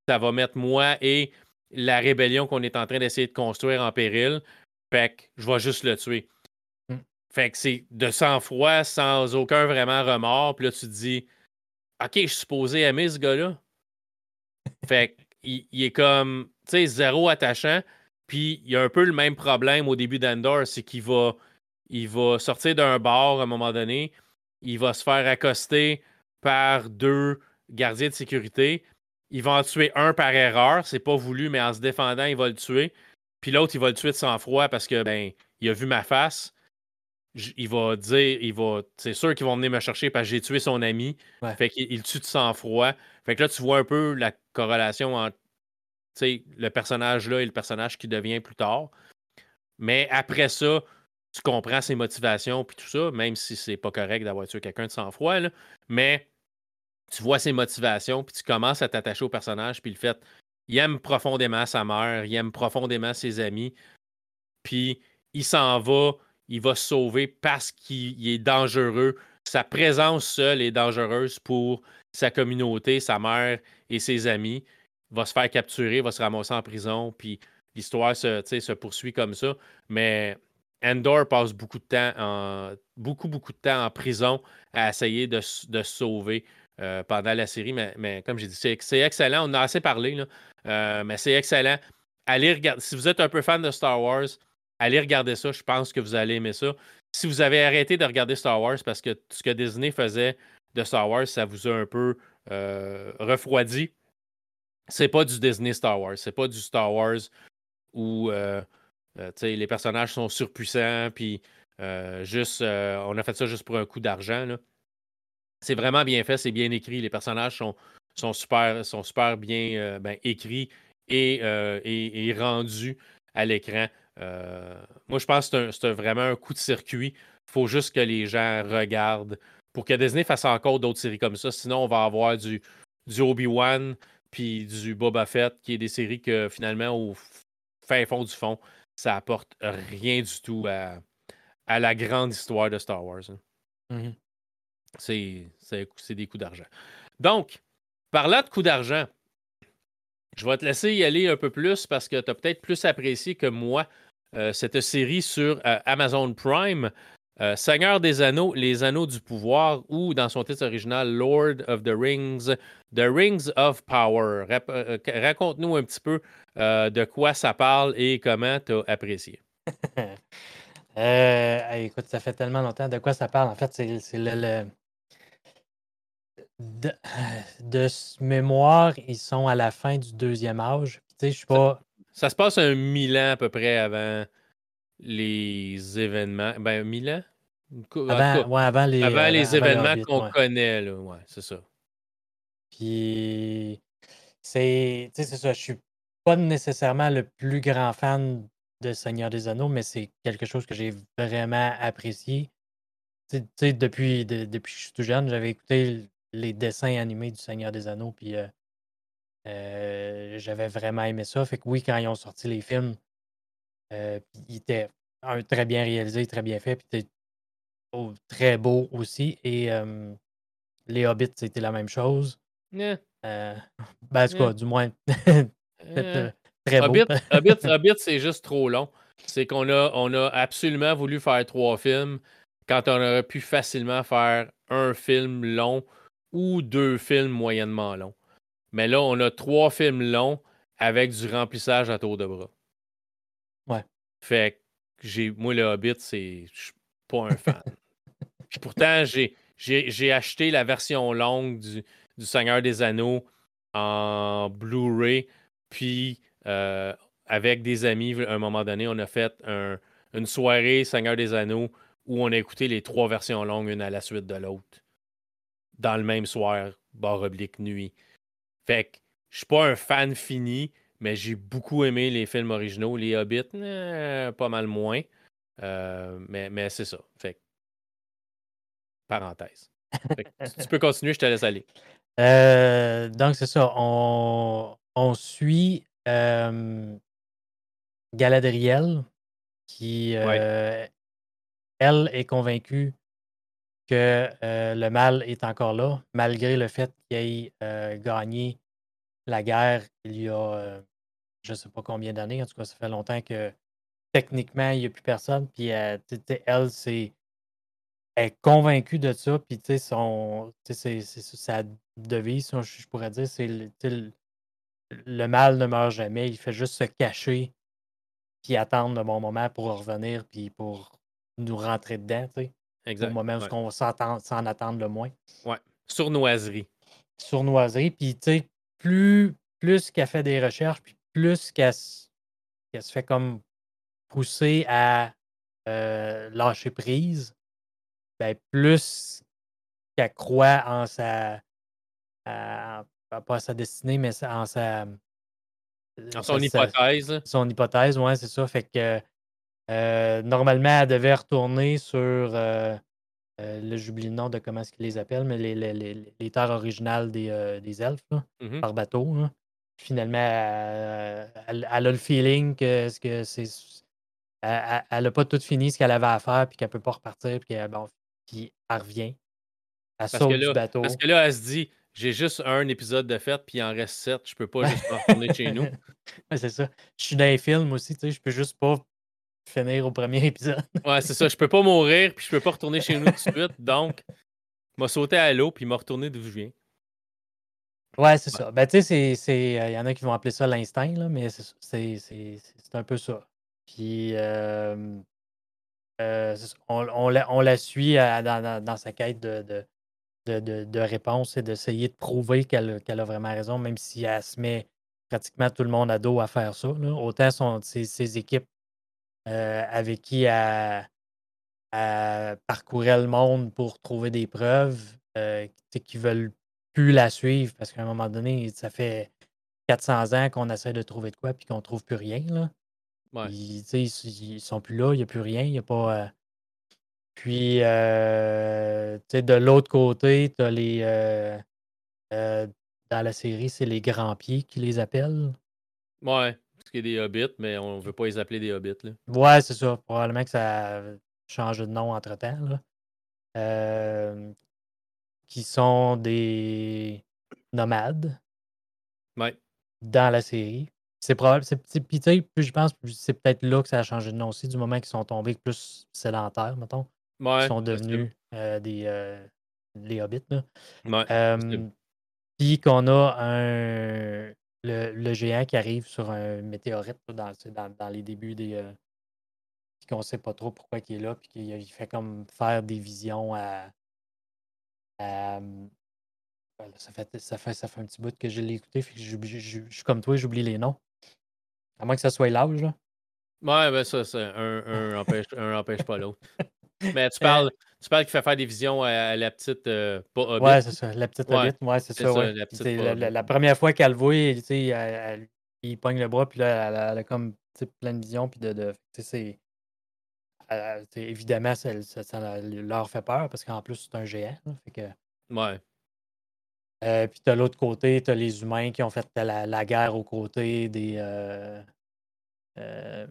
ça va mettre moi et la rébellion qu'on est en train d'essayer de construire en péril. Fait que je vais juste le tuer. Mm. Fait que c'est de sang-froid, sans aucun vraiment remords. Puis là, tu te dis, OK, je suis supposé aimer ce gars-là. fait qu'il il est comme, tu sais, zéro attachant. Puis il y a un peu le même problème au début d'Endor, c'est qu'il va, il va sortir d'un bar à un moment donné, il va se faire accoster par deux gardiens de sécurité. Il va en tuer un par erreur, c'est pas voulu, mais en se défendant, il va le tuer. Puis l'autre, il va le tuer de sang-froid parce que ben, il a vu ma face. il va dire, il va, c'est sûr qu'ils vont venir me chercher parce que j'ai tué son ami. Fait qu'il il tue de sang-froid. Fait que là, tu vois un peu la corrélation entre le personnage là et le personnage qui devient plus tard. Mais après ça, tu comprends ses motivations puis tout ça, même si c'est pas correct d'avoir tué quelqu'un de sang-froid. Mais tu vois ses motivations, puis tu commences à t'attacher au personnage, puis le fait, il aime profondément sa mère, il aime profondément ses amis, puis il s'en va, il va se sauver parce qu'il est dangereux. Sa présence seule est dangereuse pour sa communauté, sa mère et ses amis va se faire capturer, va se ramasser en prison, puis l'histoire se, poursuit comme ça. Mais Endor passe beaucoup de temps en beaucoup, beaucoup de temps en prison à essayer de, se sauver euh, pendant la série. Mais, comme j'ai dit, c'est excellent. On a assez parlé. Euh, mais c'est excellent. Allez regarder. Si vous êtes un peu fan de Star Wars, allez regarder ça. Je pense que vous allez aimer ça. Si vous avez arrêté de regarder Star Wars parce que ce que Disney faisait de Star Wars, ça vous a un peu euh, refroidi, c'est pas du Disney Star Wars. C'est pas du Star Wars où euh, euh, les personnages sont surpuissants, puis juste, on a fait ça juste pour un coup d'argent. C'est vraiment bien fait, c'est bien écrit. Les personnages sont, sont, super, sont super bien ben, écrits et, et, rendus à l'écran. moi, je pense que c'est vraiment un coup de circuit. Il faut juste que les gens regardent pour que Disney fasse encore d'autres séries comme ça. Sinon, on va avoir du, du Obi-Wan, puis du Boba Fett, qui est des séries que finalement, au fin fond du fond, ça apporte rien du tout à, à la grande histoire de Star Wars. Hein. Mmh c'est des coups d'argent. Donc, parlant de coups d'argent, je vais te laisser y aller un peu plus parce que tu as peut-être plus apprécié que moi euh, cette série sur euh, Amazon Prime. Euh, Seigneur des Anneaux, les Anneaux du pouvoir, ou dans son titre original, Lord of the Rings, The Rings of Power. Euh, raconte-nous un petit peu euh, de quoi ça parle et comment tu as apprécié. écoute, ça fait tellement longtemps de quoi ça parle? En fait, c'est le, De, mémoire, ils sont à la fin du deuxième âge. Tu sais, je suis pas. Ça, se passe un mille ans à peu près avant les événements. Ben, mille ans? Avant, les, avant les événements qu'on connaît, là. Ouais, c'est ça. Puis, c'est c'est ça. Je suis pas nécessairement le plus grand fan de Seigneur des Anneaux, mais c'est quelque chose que j'ai vraiment apprécié. Depuis, depuis que je suis tout jeune, j'avais écouté les dessins animés du Seigneur des Anneaux, puis euh, euh, j'avais vraiment aimé ça. Fait que oui, quand ils ont sorti les films, euh, il était très bien réalisé, très bien fait, puis très beau aussi. Et les Hobbits, c'était la même chose. Euh, ben, en tout cas, du moins, très beau. Hobbit, c'est juste trop long. C'est qu'on a, on a absolument voulu faire trois films quand on aurait pu facilement faire un film long ou deux films moyennement longs. Mais là, on a trois films longs avec du remplissage à tour de bras. Ouais. Fait que j'ai, moi, le Hobbit, c'est. Je suis pas un fan. Pourtant, j'ai, acheté la version longue du, Seigneur des Anneaux en Blu-ray. Puis, euh, avec des amis, à un moment donné, on a fait un- une soirée Seigneur des Anneaux où on a écouté les trois versions longues, une à la suite de l'autre. Dans le même soir, barre oblique nuit. Fait que je suis pas un fan fini, mais j'ai beaucoup aimé les films originaux. Les Hobbits, euh, pas mal moins. Euh, mais mais c'est ça. Fait que, parenthèse. Tu, peux continuer, je te laisse aller. Euh, donc, c'est ça. On, on suit euh, Galadriel, qui, Ouais. euh, elle, est convaincue que le mal est encore là, malgré le fait qu'il ait gagné la guerre il y a je ne sais pas combien d'années. En tout cas, ça fait longtemps que techniquement, il n'y a plus personne. Puis elle, c'est est convaincue de ça. Puis tu sais, son, c'est- sa devise, si on- je pourrais dire, c'est le, le- mal ne meurt jamais. Il fait juste se cacher puis attendre le bon moment pour revenir puis pour nous rentrer dedans, tu sais, au Exact. moment où on s'attend s'en attendre le moins. ouais. Sournoiserie. Sournoiserie. Puis tu sais, plus, plus qu'elle fait des recherches, puis plus qu'elle se qu'elle se fait comme pousser à euh, lâcher prise, ben plus qu'elle croit en sa. à- pas à sa destinée, mais en sa. En sa- son sa- hypothèse, son hypothèse, ouais, c'est ça. Fait que euh, normalement, elle devait retourner sur. euh, euh, là, j'oublie le nom de comment est-ce qu'ils les appellent, mais les, les, les- les terres originales des, euh, des elfes, là, mhm, par bateau. là. Finalement, elle, elle- elle a le feeling que, ce que c'est. Elle n'a pas tout fini ce qu'elle avait à faire, puis qu'elle ne peut pas repartir, puis, bon, puis elle revient. Elle parce, que saute du là, bateau. parce que là, elle se dit j'ai juste un épisode de fête, puis il en reste sept. Je peux pas juste retourner chez nous. Ouais, c'est ça. Je suis dans les films aussi, tu sais, je peux juste pas finir au premier épisode. Ouais, c'est ça. Je peux pas mourir, puis je peux pas retourner chez nous tout de suite. Donc, m'a sauté à l'eau, puis m'a retourné d'où je viens. Ouais, c'est Ouais. ça. Ben, tu sais, c'est- c'est. euh, Il y en a qui vont appeler ça l'instinct, là, mais c'est un peu ça. Puis, euh, euh. On, on la, suit à- dans, sa quête de, réponse et d'essayer de prouver qu'elle a vraiment raison, même si elle se met pratiquement tout le monde à dos à faire ça. Autant ses, équipes euh, avec qui elle, elle parcourait le monde pour trouver des preuves euh, qui veulent plus la suivre parce qu'à un moment donné, ça fait 400 ans qu'on essaie de trouver de quoi puis qu'on trouve plus rien. Ouais. Ils, ils, sont plus là, il n'y a plus rien, il n'y a pas. euh, Puis, euh, de l'autre côté, tu as les. euh, dans la série, c'est les grands pieds qui les appellent. Ouais. Parce qu'il y a des hobbits, mais on veut pas les appeler des hobbits. Là. Ouais, c'est ça. Probablement que ça a changé de nom entre-temps. là. Euh, qui sont des nomades Ouais. dans la série. C'est probable. Puis, tu sais, plus je pense, c'est peut-être là que ça a changé de nom aussi, du moment qu'ils sont tombés plus sédentaires, mettons. Ils Ouais. sont possible. devenus euh, des. euh, les hobbits, là. Ouais. Euh, possible. Puis qu'on a un. Le, le géant qui arrive sur un météorite dans, dans, dans les débuts des. euh, puis qu'on sait pas trop pourquoi il est là, puis qu'il il fait comme faire des visions à. à- voilà, ça, fait, ça, fait, ça fait un petit bout que je l'ai écouté, fait que je- je suis comme toi, j'oublie les noms. À moins que ça soit l'âge, là. Ouais, ben ça, c'est un, un empêche, un empêche pas l'autre. Mais tu Euh, parles, tu parles qu'il fait faire des visions à, la petite euh, pas hobbit. Ouais, c'est ça. La petite Ouais, hobbit, ouais, c'est ça, ça, ouais. la la, hobbit. la- la première fois qu'elle le voit, sais, elle- elle- il pogne le bras, puis là, elle, a- elle a comme plein de visions, puis de. de tu sais, c'est. tu sais, évidemment, ça, ça- ça leur fait peur, parce qu'en plus, c'est un géant. là, fait que, Ouais. Euh, puis, de l'autre côté, tu as les humains qui ont fait la, la guerre aux côtés des. euh, euh,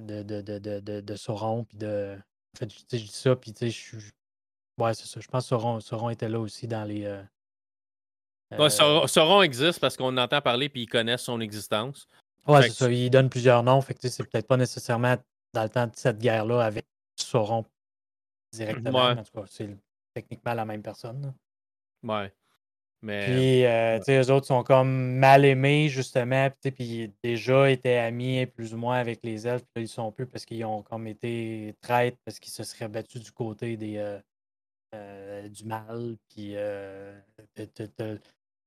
de, de, de, de, de, Sauron, puis de. En fait, je dis ça, puis tu sais, je suis. Ouais, c'est ça. Je pense que Sauron, Sauron était là aussi dans les. euh, Ouais, euh, Sauron, Sauron existe parce qu'on entend parler puis ils connaissent son existence. Ouais, c'est ça. Il donne plusieurs noms. Fait que tu sais, c'est peut-être pas nécessairement dans le temps de cette guerre-là avec Sauron directement. Ouais. En tout cas, c'est techniquement la même personne. là. Ouais. Mais Puis, euh, ouais. tu sais, eux autres sont comme mal aimés, justement. Puis, déjà étaient amis plus ou moins avec les elfes. Puis là, ils sont plus parce qu'ils ont comme été traîtres parce qu'ils se seraient battus du côté des, euh, euh, du mal. Puis, euh,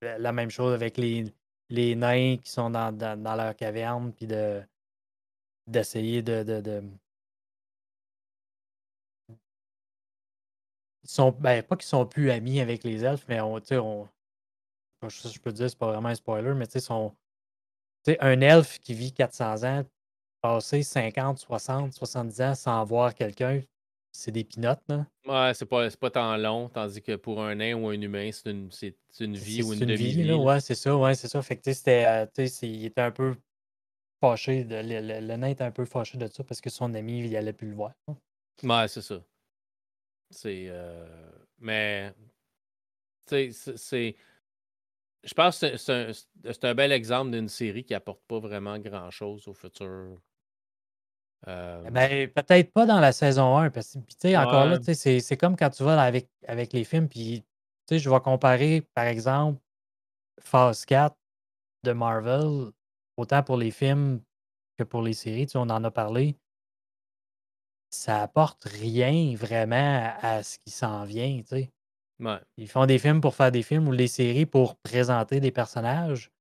la même chose avec les, les nains qui sont dans, dans, dans leur caverne. Puis de d'essayer de, de, de- sont, ben, pas qu'ils sont plus amis avec les elfes, mais on, on, je, je peux te dire, c'est pas vraiment un spoiler, mais tu sais, sont Tu sais, un elfe qui vit 400 ans, passer 50, 60, 70 ans sans voir quelqu'un, c'est des pinottes, là. Ouais, c'est pas, pas tant long, tandis que pour un nain ou un humain, c'est une, une vie ou une vie, là. Ouais, c'est ça, ouais, c'est ça. Fait que, tu sais, c'était, euh, tu sais, c'est- il était un peu fâché. de- le, le- le nain était un peu fâché de ça parce que son ami, il allait plus le voir. là. Ouais, c'est ça. C'est. euh, Mais. Tu sais, c'est-. Je pense que c'est- un, bel exemple d'une série qui apporte pas vraiment grand-chose au futur. Euh, Ben, peut-être pas dans la saison 1, parce que, tu sais, encore là, Ouais, c'est c'est comme quand tu vas avec, avec les films, puis, tu sais, je vais comparer, par exemple, Phase 4 de Marvel, autant pour les films que pour les séries, tu sais, on en a parlé, ça apporte rien vraiment à, ce qui s'en vient, tu sais. ouais, Ils font des films pour faire des films ou des séries pour présenter des personnages,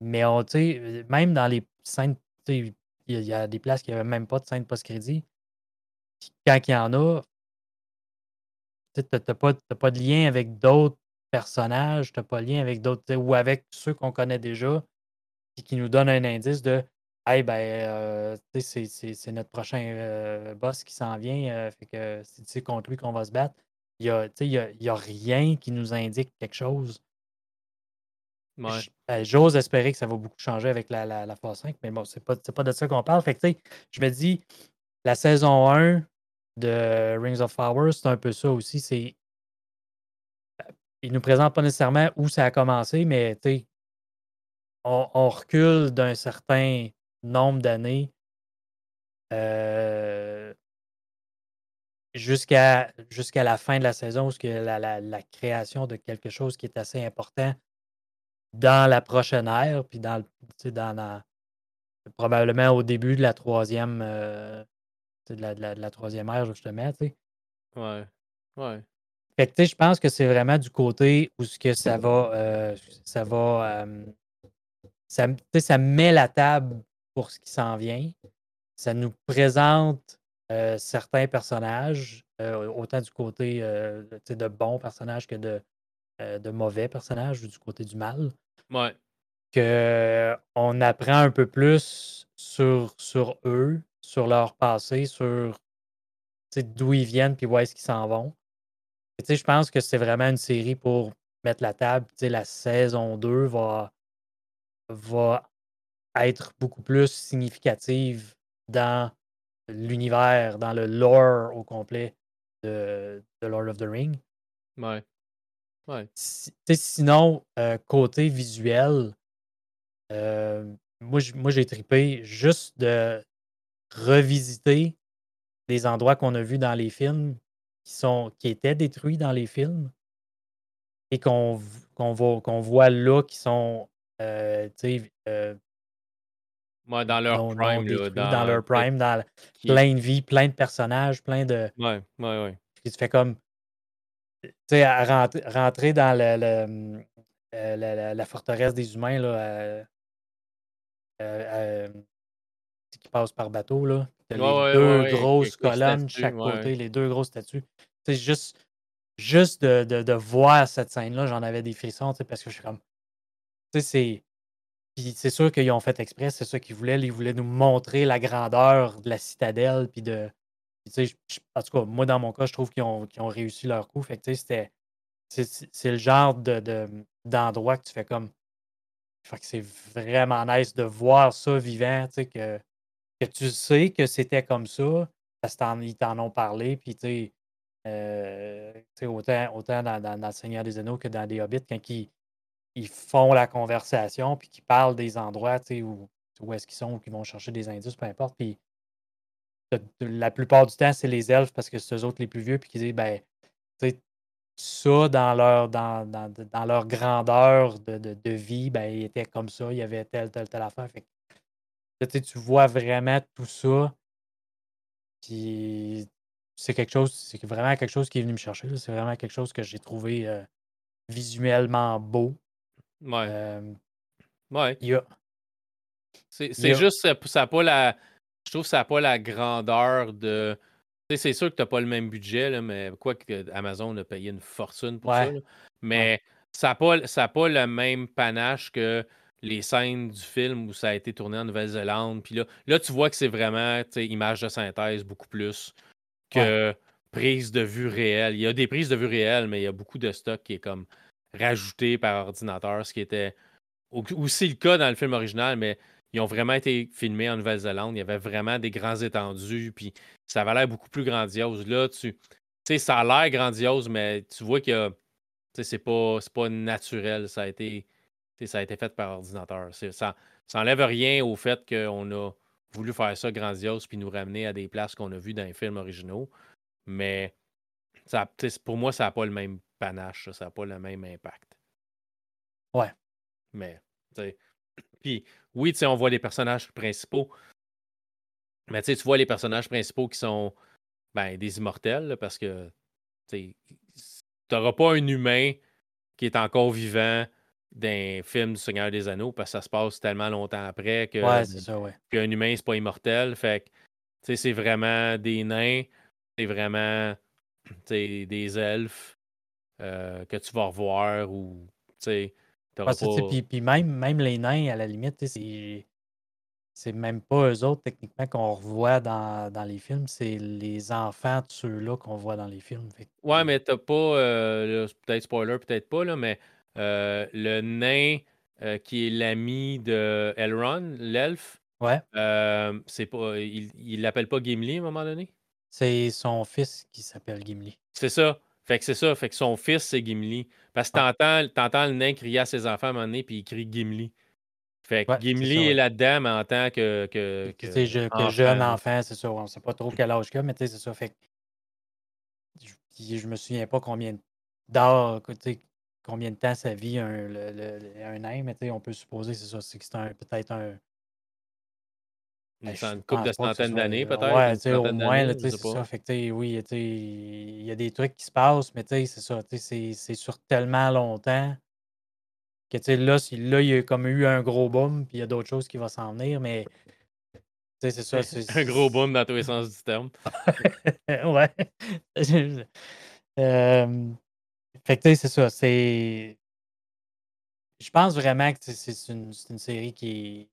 mais on, tu sais, euh, même dans les scènes, tu sais, il y, a- il y a des places qui n'avaient même pas de scène post-crédit. Quand il y en a, tu n'as pas, t'as pas de lien avec d'autres personnages, tu n'as pas de lien avec d'autres, ou avec ceux qu'on connaît déjà, puis qui nous donnent un indice de Hey, ben, euh, c'est- c'est notre prochain euh, boss qui s'en vient, euh, fait que c'est contre lui qu'on va se battre. Il y a, y a, y a rien qui nous indique quelque chose. ouais. Ben, J'ose espérer que ça va beaucoup changer avec la, la, la phase 5, mais bon, c'est pas, c'est pas de ça qu'on parle. Fait que, je me dis, la saison 1 de Rings of Power, c'est un peu ça aussi. C'est il nous présente pas nécessairement où ça a commencé, mais on, on recule d'un certain nombre d'années euh, jusqu'à la fin de la saison, où ce que la, la- la création de quelque chose qui est assez important dans la prochaine ère, puis dans, le- dans la- probablement au début de la troisième euh, de la, de la- de la troisième ère, justement. tu sais. Ouais. Ouais. Fait que, tu sais, je pense que c'est vraiment du côté où ce que ça va, euh, ça va, euh, ça met la table pour ce qui s'en vient. Ça nous présente euh, certains personnages, euh, autant du côté euh, de bons personnages que de, de mauvais personnages, ou du côté du mal, Ouais. qu'on apprend un peu plus sur, sur eux, sur leur passé, sur d'où ils viennent puis où est-ce qu'ils s'en vont. Je pense que c'est vraiment une série pour mettre la table. La saison 2 va, va être beaucoup plus significative dans l'univers, dans le lore au complet de, de Lord of the Ring. Ouais. Ouais. Si- sinon, euh, côté visuel, euh, moi, j'ai trippé juste de revisiter des endroits qu'on a vus dans les films qui, sont, qui étaient détruits dans les films et qu'on voit, voit là qui sont euh, Ouais, dans leur non, non prime, là, dans dans leur prime, dans qui plein de vie, plein de personnages, plein de. Ouais, ouais, ouais. Puis tu fais comme. Tu sais, rentrer, rentrer dans le, le, euh, la, la- la forteresse des humains, là, euh, euh, euh, qui passe par bateau, là. Ouais, les ouais, deux grosses colonnes de chaque côté, les deux grosses statues. Tu sais, juste, juste de, de, de voir cette scène-là, j'en avais des frissons, tu sais, parce que je suis comme. Tu sais, c'est. Puis c'est sûr qu'ils ont fait exprès, c'est ça qu'ils voulaient. Ils voulaient nous montrer la grandeur de la citadelle. Puis de. tu sais, en tout cas, moi, dans mon cas, je trouve qu'ils ont, ont réussi leur coup. Fait que, tu sais, c'était. C'est le genre de, de- d'endroit que tu fais comme. Fait que c'est vraiment nice de voir ça vivant, tu sais, que, que tu sais que c'était comme ça, parce qu'ils t'en ont parlé, puis tu sais, euh, autant, autant dans, dans, Le Seigneur des Anneaux que dans des Hobbits, quand ils, ils font la conversation, puis qu'ils parlent des endroits, où, où est-ce qu'ils sont, ou qu'ils vont chercher des indices, peu importe, puis la plupart du temps, c'est les elfes, parce que c'est eux autres les plus vieux, puis qui disent, ben, ça, dans leur, dans, dans, dans leur grandeur de, de, vie, ben, ils étaient comme ça, il y avait telle, telle, telle affaire. Fait tu vois vraiment tout ça. Puis c'est quelque chose, c'est vraiment quelque chose qui est venu me chercher. C'est vraiment quelque chose que j'ai trouvé euh, visuellement beau. Ouais. Euh, ouais. C'est juste, ça ça pas la. Je trouve que ça n'a pas la grandeur de. C'est sûr que tu n'as pas le même budget, là, mais quoi que Amazon a payé une fortune pour ça. Ouais. là. Mais ça n'a pas, ça a pas le même panache que les scènes du film où ça a été tourné en Nouvelle-Zélande. Puis là, là, tu vois que c'est vraiment image de synthèse beaucoup plus que prise de vue réelle. Il y a des prises de vue réelles, mais il y a beaucoup de stock qui est comme rajouté par ordinateur, ce qui était au- aussi le cas dans le film original, mais ils ont vraiment été filmés en Nouvelle-Zélande. Il y avait vraiment des grands étendues, puis ça avait l'air beaucoup plus grandiose. Là, tu sais, ça a l'air grandiose, mais tu vois que c'est pas, pas naturel. Ça a été, ça a été fait par ordinateur. Ça, ça enlève rien au fait qu'on a voulu faire ça grandiose puis nous ramener à des places qu'on a vues dans les films originaux. Mais ça, pour moi, ça n'a pas le même panache, ça, n'a pas le même impact. Ouais. Mais, tu sais. Puis, oui, tu sais, on voit les personnages principaux. Mais tu sais, tu vois les personnages principaux qui sont ben, des immortels, là, parce que tu n'auras pas un humain qui est encore vivant d'un film du Seigneur des Anneaux, parce que ça se passe tellement longtemps après que ouais, c'est ça, ouais. qu'un humain, c'est pas immortel. Fait que, tu sais, c'est vraiment des nains, c'est vraiment tu sais, des elfes euh, que tu vas revoir ou, tu pas... puis, même, même les nains, à la limite, c'est. Même pas eux autres, techniquement, qu'on revoit dans, dans les films. C'est les enfants de ceux-là qu'on voit dans les films. Fait Ouais, mais t'as pas, euh, peut-être spoiler, peut-être pas, là, mais euh, le nain euh, qui est l'ami de Elrond, l'elfe, Ouais. c'est pas, il il l'appelle pas Gimli à un moment donné? C'est son fils qui s'appelle Gimli. C'est ça. Fait que c'est ça. Fait que son fils, c'est Gimli. Parce que t'entends, t'entends le nain crier à ses enfants à un moment donné, puis il crie Gimli. Fait que Ouais, Gimli ouais. est là-dedans, mais en tant que. que, que sais, je- que enfant. jeune enfant, c'est ça. On sait pas trop quel âge qu'il a, mais tu sais, c'est ça. Fait que je, je me souviens pas combien d'heures, combien de temps ça vit un, le, le- le- un nain, mais tu sais, on peut supposer, c'est ça, c'est que c'est un- peut-être un. Une, Ben, couple de centaines d'années, peut-être. Ouais, au moins, c'est ça. Fait que, oui, il y a des trucs qui se passent, mais c'est ça. C'est sur tellement longtemps que, là, là, il y a comme eu un gros boom, puis il y a d'autres choses qui vont s'en venir, mais, tu sais, c'est ça. c'est- Un gros boom dans tous les sens du terme. ouais. Euh, fait que, c'est ça. C'est. Je pense vraiment que c'est- une, c'est une série qui,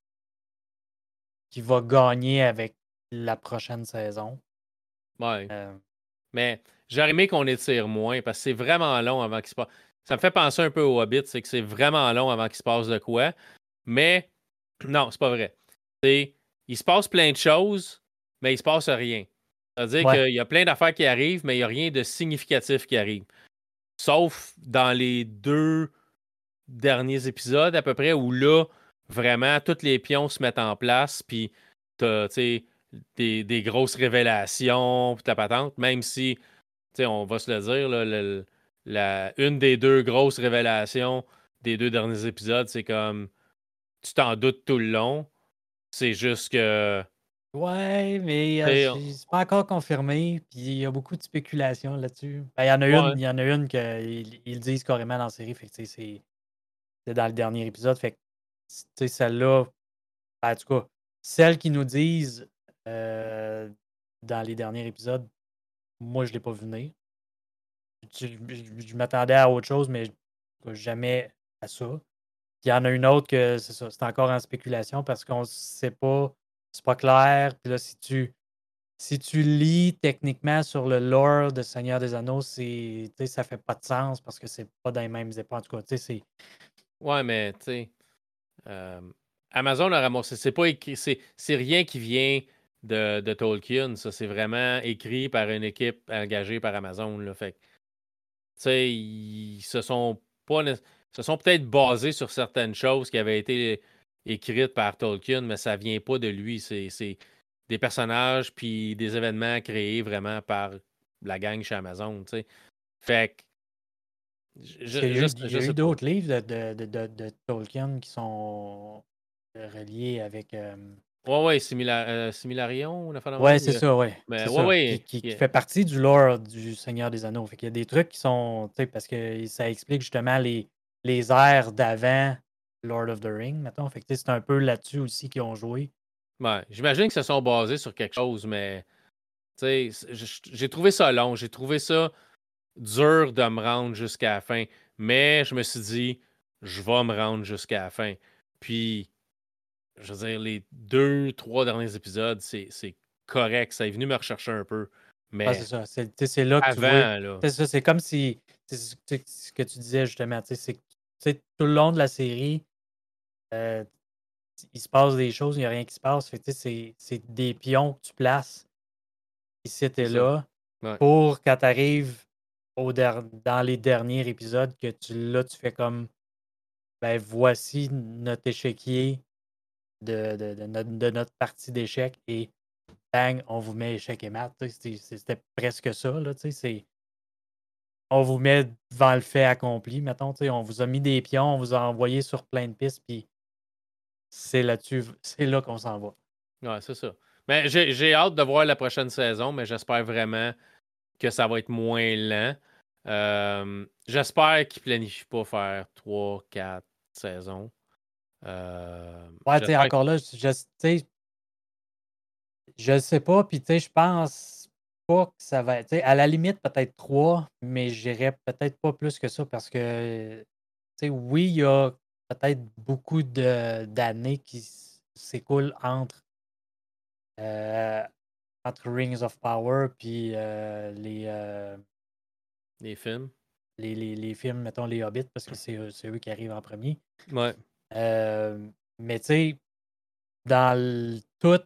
qui va gagner avec la prochaine saison. Ouais. Euh, Mais j'aurais aimé qu'on étire moins parce que c'est vraiment long avant qu'il se passe. Ça me fait penser un peu au Hobbit, c'est que c'est vraiment long avant qu'il se passe de quoi. Mais non, c'est pas vrai. C'est, il se passe plein de choses, mais il se passe rien. C'est-à-dire Ouais. qu'il y a plein d'affaires qui arrivent, mais il n'y a rien de significatif qui arrive. Sauf dans les deux derniers épisodes à peu près où là, vraiment, tous les pions se mettent en place, puis t'as, tu sais, des, des grosses révélations, puis ta patente, même si, on va se le dire, là, le- la, une des deux grosses révélations des deux derniers épisodes, c'est comme, tu t'en doutes tout le long, c'est juste que, Ouais, mais euh, c'est c'est pas encore confirmé, puis il y a beaucoup de spéculations là-dessus. Ben, il y en a Ouais. une, il y en a une qu'ils ils disent carrément dans la série, fait que c'est dans le dernier épisode, fait que celle-là, ben, en tout cas, celles qui nous disent euh, dans les derniers épisodes, moi je l'ai pas vu venir. Je, m'attendais à autre chose, mais jamais à ça. Il y en a une autre que c'est encore en spéculation parce qu'on sait pas, c'est pas clair. Puis là, si tu si tu lis techniquement sur le lore de Seigneur des Anneaux, c'est ça fait pas de sens parce que c'est pas dans les mêmes époques. En tout cas, c'est. ouais, mais, tu sais, euh, Amazon a ramassé, c'est pas c'est, rien qui vient de, Tolkien, ça, c'est vraiment écrit par une équipe engagée par Amazon, là, fait ils se sont peut-être basés sur certaines choses qui avaient été écrites par Tolkien, mais ça vient pas de lui, c'est, des personnages puis des événements créés vraiment par la gang chez Amazon. Fait il y a eu, d'autres livres de, de, de, de, Tolkien qui sont reliés avec. Ouais, ouais, euh, Similarion, on a fait Ouais, c'est ça, ouais. Mais, ouais, ouais. Qui, qui, fait partie du lore du Seigneur des Anneaux. Fait qu'il y a des trucs qui sont, tu sais, parce que ça explique justement les, les airs d'avant Lord of the Ring, mettons. Fait que c'est un peu là-dessus aussi qu'ils ont joué. Ouais, j'imagine qu'ils se sont basés sur quelque chose, mais, tu sais, j'ai trouvé ça long, j'ai trouvé ça dur de me rendre jusqu'à la fin. Mais je me suis dit, je vais me rendre jusqu'à la fin. Puis, je veux dire, les deux, trois derniers épisodes, c'est correct. Ça est venu me rechercher un peu. Mais c'est ça. C'est là que avant, tu vois. C'est comme si. Ce que tu disais justement. C'est tout le long de la série, euh, il se passe des choses, il n'y a rien qui se passe. C'est des pions que tu places ici et là pour quand tu arrives au dans les derniers épisodes que tu là, tu fais comme ben voici notre échiquier de, notre, partie d'échecs et bang, on vous met échec et mat. C'était presque ça. Là, on vous met devant le fait accompli, mettons. On vous a mis des pions, on vous a envoyé sur plein de pistes, puis c'est là-dessus, c'est là qu'on s'en va. Ouais, c'est ça. Mais j'ai hâte de voir la prochaine saison, mais j'espère vraiment que ça va être moins lent. Euh, j'espère qu'ils planifient pas faire 3, 4 saisons. Euh, ouais, tu sais, encore là, je, sais, je sais pas, puis tu sais, je pense pas que ça va être, à la limite, peut-être trois, mais j'irais peut-être pas plus que ça parce que, tu sais, oui, il y a peut-être beaucoup d'années qui s'écoulent entre, euh, entre Rings of Power puis euh, les. les films. Les, les, les, films, mettons les Hobbits, parce que c'est eux qui arrivent en premier. Ouais. Euh, mais tu sais, dans tout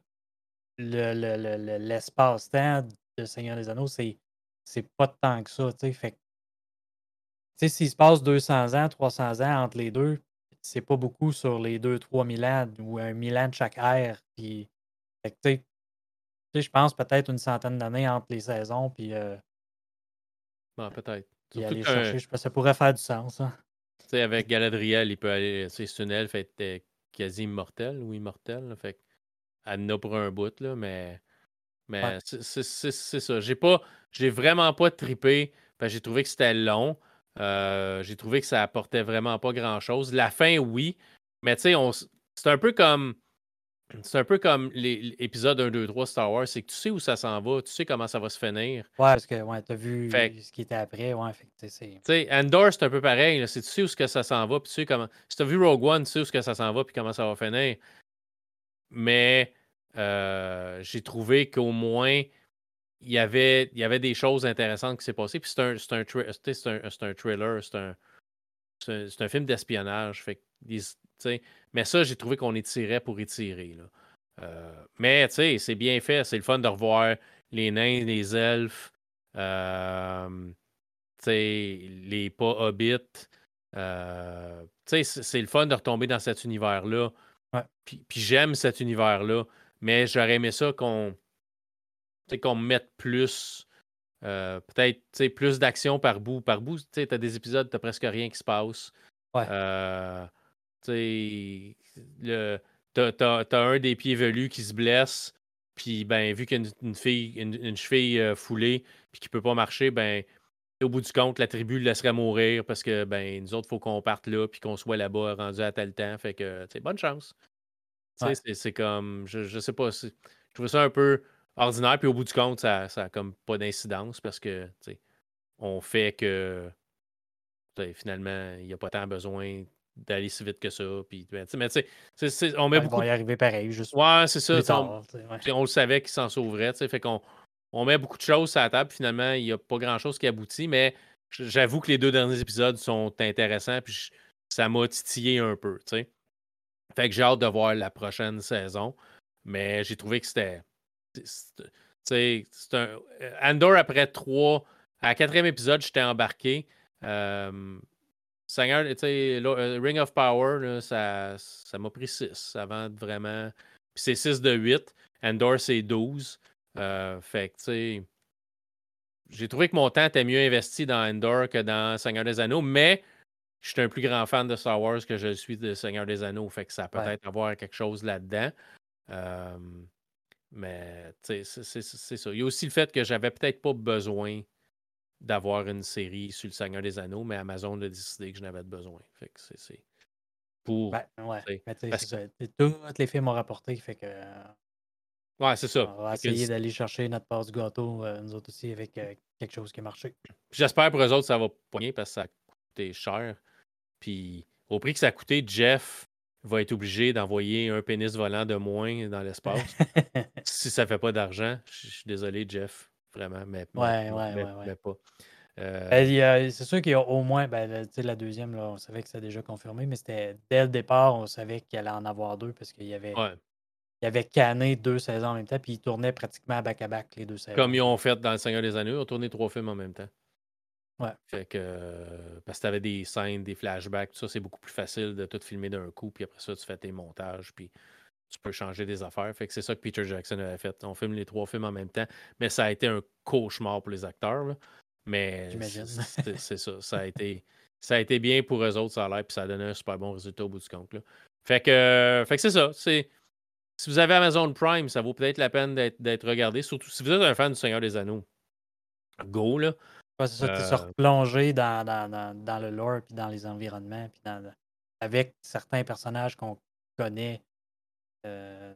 l'espace-temps de Seigneur des Anneaux, c'est, c'est pas tant que ça. tu sais. Fait tu sais, s'il se passe 200 ans, 300 ans entre les deux, c'est pas beaucoup sur les 2-3 000 ans ou un 1000 ans de chaque ère. Puis, fait que, tu sais, je pense peut-être une centaine d'années entre les saisons. Puis, euh, peut-être. aller chercher, je pense ça pourrait faire du sens. Hein sais, avec Galadriel, il peut aller. C'est une elfe être quasi immortelle ou immortelle. fait elle en pour un bout, là, mais. Mais c'est ça. J'ai pas. J'ai vraiment pas trippé. J'ai trouvé que c'était long. Euh, j'ai trouvé que ça apportait vraiment pas grand chose. La fin, oui. Mais tu sais, c'est un peu comme. C'est un peu comme l'épisode 1, 2, 3 Star Wars, c'est que tu sais où ça s'en va, tu sais comment ça va se finir. Ouais, parce que ouais, tu as vu ce qui était après. Ouais, tu sais, Endor, c'est un peu pareil. tu sais où que ça s'en va, puis tu sais comment. Si tu as vu Rogue One, tu sais où que ça s'en va, puis comment ça va finir. Mais euh, j'ai trouvé qu'au moins, il y, avait, il y avait des choses intéressantes qui s'est passées. Puis c'est un, un, un, un, thriller, c'est un, un, film d'espionnage. Fait mais ça, j'ai trouvé qu'on étirait pour étirer. Là. Euh, mais c'est bien fait. C'est le fun de revoir les nains, les elfes, euh, les pas hobbits. Euh, c'est le fun de retomber dans cet univers-là. Puis, j'aime cet univers-là. Mais j'aurais aimé ça qu'on qu'on mette plus. Euh, peut-être plus d'action par bout. Par bout, tu as des épisodes, tu presque rien qui se passe. Ouais. Le, t'as, un des pieds velus qui se blesse, puis ben, vu qu'il y a une, fille, une, cheville euh, foulée, puis qui peut pas marcher, ben, au bout du compte, la tribu le laisserait mourir parce que ben, nous autres, il faut qu'on parte là, puis qu'on soit là-bas rendu à tel temps. Fait que, bonne chance. C'est, comme, je, je sais pas, je trouve ça un peu ordinaire, puis au bout du compte, ça, ça a comme pas d'incidence parce que, on fait que finalement, il n'y a pas tant besoin d'aller si vite que ça. Puis, ben, mais tu sais, on met beaucoup. y arriver pareil, juste. Ouais, c'est ça. on, on, le savait qu'il s'en sauverait. Fait qu'on on met beaucoup de choses à la table. Finalement, il n'y a pas grand-chose qui aboutit, mais j'avoue que les deux derniers épisodes sont intéressants. Puis ça m'a titillé un peu. sais Fait que j'ai hâte de voir la prochaine saison. Mais j'ai trouvé que c'était. C'est un. Andor, après trois. À quatrième épisode, j'étais embarqué. Euh, Seigneur, tu sais, euh, Ring of Power, ça, ça m'a pris 6 avant de vraiment. Puis c'est 6 de 8. Endor, c'est 12. Euh, fait que, tu sais. j'ai trouvé que mon temps était mieux investi dans Endor que dans Seigneur des Anneaux, mais je suis un plus grand fan de Star Wars que je suis de Seigneur des Anneaux. Fait que ça peut être avoir quelque chose là-dedans. Mais c'est ça. Il y a aussi le fait que j'avais peut-être pas besoin d'avoir une série sur le Seigneur des Anneaux, mais Amazon a décidé que je n'avais pas besoin. Fait que c'est pour. Ben, ouais. Mais Tous les films ont rapporté, fait que. Ouais, c'est ça. On va essayer d'aller chercher notre part du gâteau, euh, nous autres aussi, avec euh, quelque chose qui a marché. J'espère pour eux autres ça va poigner parce que ça a coûté cher. Puis au prix que ça a coûté, Jeff va être obligé d'envoyer un pénis volant de moins dans l'espace. si ça fait pas d'argent, je suis désolé, Jeff. Vraiment, mais, ouais, ouais, ouais, mais pas. Euh ben, c'est sûr qu'il y a au moins, ben, la deuxième, là, on savait que c'était déjà confirmé, mais c'était dès le départ, on savait qu'il allait en avoir deux parce qu'il y avait, il avait canné deux saisons en même temps, puis il tournait pratiquement back-à-back les deux saisons. Comme ils ont fait dans Le Seigneur des Anneaux, ils ont tourné trois films en même temps. Ouais. Fait que, parce que tu avais des scènes, des flashbacks, tout ça, c'est beaucoup plus facile de tout filmer d'un coup, puis après ça, tu fais tes montages, puis tu peux changer des affaires. Fait que c'est ça que Peter Jackson avait fait. On filme les trois films en même temps, mais ça a été un cauchemar pour les acteurs. Mais c'est ça. Ça a, été, ça a été bien pour eux autres, ça a l'air, puis ça a donné un super bon résultat au bout du compte. Fait que, fait que c'est ça. si vous avez Amazon Prime, ça vaut peut-être la peine d'être regardé, surtout si vous êtes un fan du Seigneur des Anneaux. Go, là. C'est ça, tu es euh replongé dans, dans, dans, le lore, puis dans les environnements, puis dans, avec certains personnages qu'on connaît euh,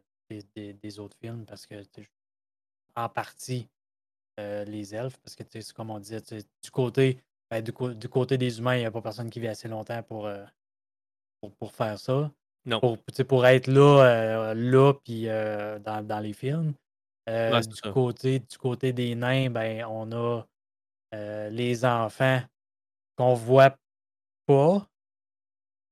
des, autres films parce que en partie euh, les elfes, parce que c'est comme on disait, du côté, ben, du, côté des humains, il n'y a pas personne qui vit assez longtemps pour, euh, pour, faire ça. Non. Pour, pour être là, là puis dans, dans, les films. du, côté, du côté des nains, ben, on a les enfants qu'on voit pas.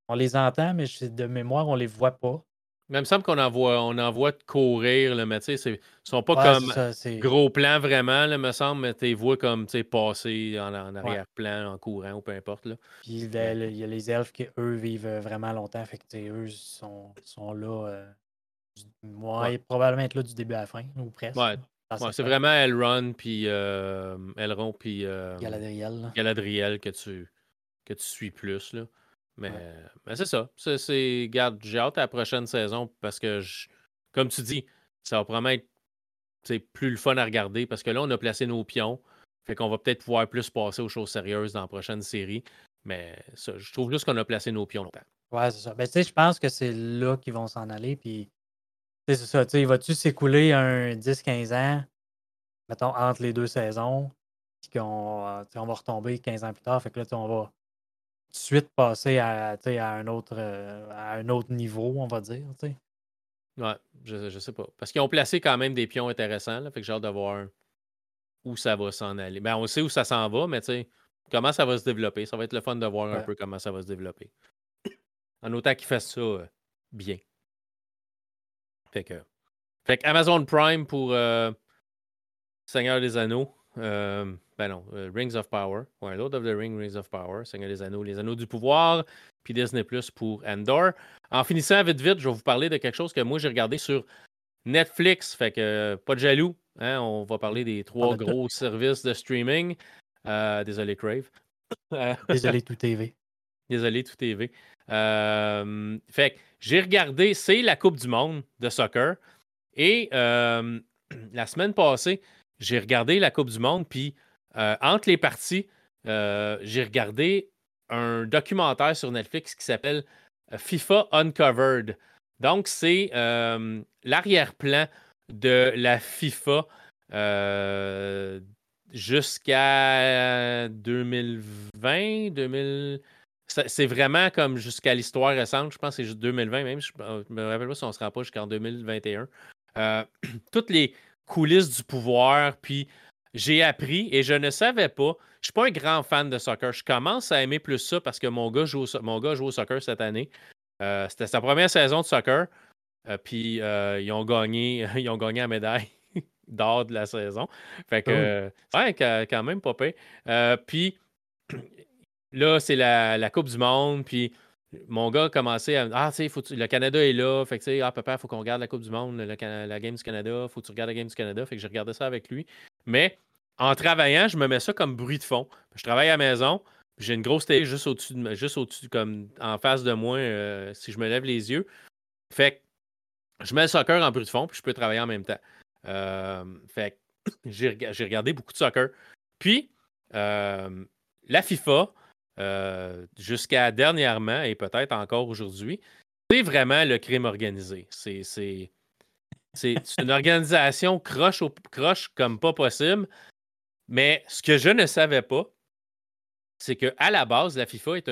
On les entend, mais de mémoire, on les voit pas. Mais il me semble qu'on en voit, on en voit courir, là, mais tu sais, ils sont pas comme gros plan vraiment, là, me semble, mais tu les vois comme passer en, en arrière-plan, en courant ou peu importe. Là. Puis il y a les elfes qui, eux, vivent euh, vraiment longtemps, fait que eux sont, sont là. Euh, ouais, probablement être là du début à la fin, ou presque. Ouais. C'est vraiment Elrond, puis euh, Elrond, puis Galadriel. Galadriel que tu, que tu suis plus. Là. Mais, c'est ça. C'est, garde, j'ai hâte à la prochaine saison parce que, comme tu dis, ça va probablement être plus le fun à regarder parce que là, on a placé nos pions. Fait qu'on va peut-être pouvoir plus passer aux choses sérieuses dans la prochaine série. Mais ça, je trouve juste qu'on a placé nos pions longtemps. Ouais, c'est ça. Ben, tu sais, je pense que c'est là qu'ils vont s'en aller. Puis, c'est ça. Tu sais, va-tu s'écouler un 10-15 ans, mettons, entre les deux saisons, puis qu'on on va retomber 15 ans plus tard. Fait que là, on va de suite passer à, à, un autre, euh, à un autre niveau, on va dire. Ouais, je, je sais pas. Parce qu'ils ont placé quand même des pions intéressants. Là, fait que j'ai hâte de voir où ça va s'en aller. Ben, on sait où ça s'en va, mais comment ça va se développer? Ça va être le fun de voir un peu comment ça va se développer. En autant qu'ils fassent ça euh, bien. Fait que, fait que Amazon Prime pour euh, Seigneur des Anneaux. Euh, ben non, euh, Rings of Power. Ouais, Lord of the Ring, Rings of Power, Seigneur des Anneaux, Les Anneaux du Pouvoir, puis Disney Plus pour Endor. En finissant vite vite, je vais vous parler de quelque chose que moi j'ai regardé sur Netflix. Fait que pas de jaloux. Hein, on va parler des trois gros services de streaming. Euh, désolé, Crave. désolé, Tout TV. Désolé, Tout TV. Fait que j'ai regardé, c'est la Coupe du Monde de soccer. Et la semaine passée, j'ai regardé la Coupe du Monde, puis euh, entre les parties, euh, j'ai regardé un documentaire sur Netflix qui s'appelle euh, FIFA Uncovered. Donc, c'est l'arrière-plan de la FIFA jusqu'à 2020, 2000. C'est vraiment comme jusqu'à l'histoire récente. Je pense que c'est juste 2020 même. Je ne me rappelle pas si on ne se rend pas jusqu'en 2021. toutes les coulisses du pouvoir, puis j'ai appris et je ne savais pas. Je suis pas un grand fan de soccer. Je commence à aimer plus ça parce que mon gars joue au, mon gars joue au soccer cette année. Euh, c'était sa première saison de soccer. Euh, puis euh, ils ont gagné, ils ont gagné la médaille d'or de la saison. Fait que ouais, quand même pas puis là, c'est la, la, Coupe du Monde. Puis mon gars a commencé à Ah, tu sais, le Canada est là. Fait que, tu sais, ah, papa, il faut qu'on regarde la Coupe du Monde, la Game du Canada. Faut que tu regardes la Game du Canada. Fait que j'ai regardé ça avec lui. Mais en travaillant, je me mets ça comme bruit de fond. Je travaille à la maison, j'ai une grosse télé juste au-dessus, de, juste au-dessus, comme en face de moi, euh, si je me lève les yeux. Fait que je mets le soccer en bruit de fond, puis je peux travailler en même temps. Euh, fait que j'ai, regardé beaucoup de soccer. Puis, euh, la FIFA, jusqu'à dernièrement, et peut-être encore aujourd'hui, c'est vraiment le crime organisé. C'est, c'est, c'est, une organisation croche, au, croche comme pas possible. Mais ce que je ne savais pas, c'est qu'à la base, la FIFA est,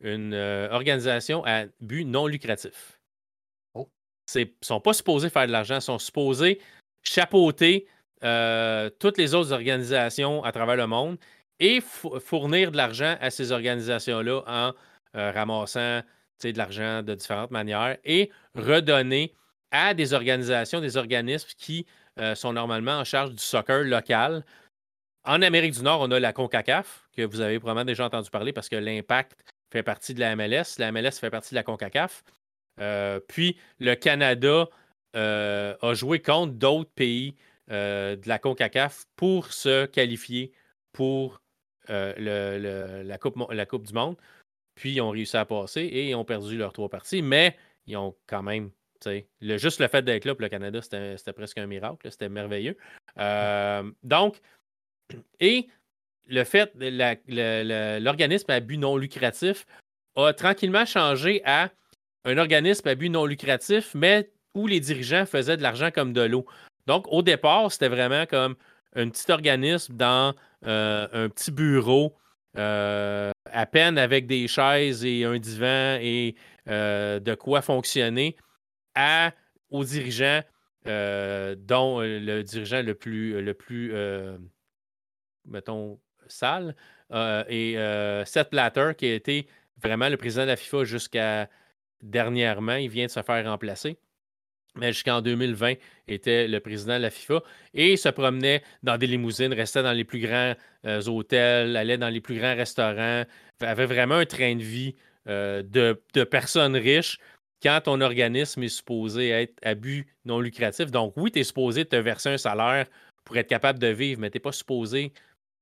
une euh, organisation à but non lucratif. Oh. Ils ne sont pas supposés faire de l'argent, ils sont supposés chapeauter euh, toutes les autres organisations à travers le monde et fournir de l'argent à ces organisations-là en euh, ramassant de l'argent de différentes manières et redonner à des organisations, des organismes qui euh, sont normalement en charge du soccer local. En Amérique du Nord, on a la CONCACAF, que vous avez probablement déjà entendu parler parce que l'Impact fait partie de la MLS. La MLS fait partie de la CONCACAF. Euh, puis le Canada a joué contre d'autres pays de la CONCACAF pour se qualifier pour la, coupe, la Coupe du Monde. Puis ils ont réussi à passer et ils ont perdu leurs trois parties, mais ils ont quand même juste le fait d'être là pour le Canada, c'était presque un miracle. C'était merveilleux. Euh, donc, et le fait, l'organisme à but non lucratif a tranquillement changé à un organisme à but non lucratif, mais où les dirigeants faisaient de l'argent comme de l'eau. Donc, au départ, c'était vraiment comme un petit organisme dans euh, un petit bureau, euh, à peine avec des chaises et un divan et de quoi fonctionner à, aux dirigeants, euh, dont euh, le dirigeant le plus, le plus euh, mettons, sale, et Seth Platter, qui a été vraiment le président de la FIFA jusqu'à dernièrement, il vient de se faire remplacer mais jusqu'en 2020, était le président de la FIFA et se promenait dans des limousines, restait dans les plus grands hôtels, allait dans les plus grands restaurants, avait vraiment un train de vie de, de, personnes riches quand ton organisme est supposé être à but non lucratif. Donc, oui, tu es supposé te verser un salaire pour être capable de vivre, mais tu n'es pas supposé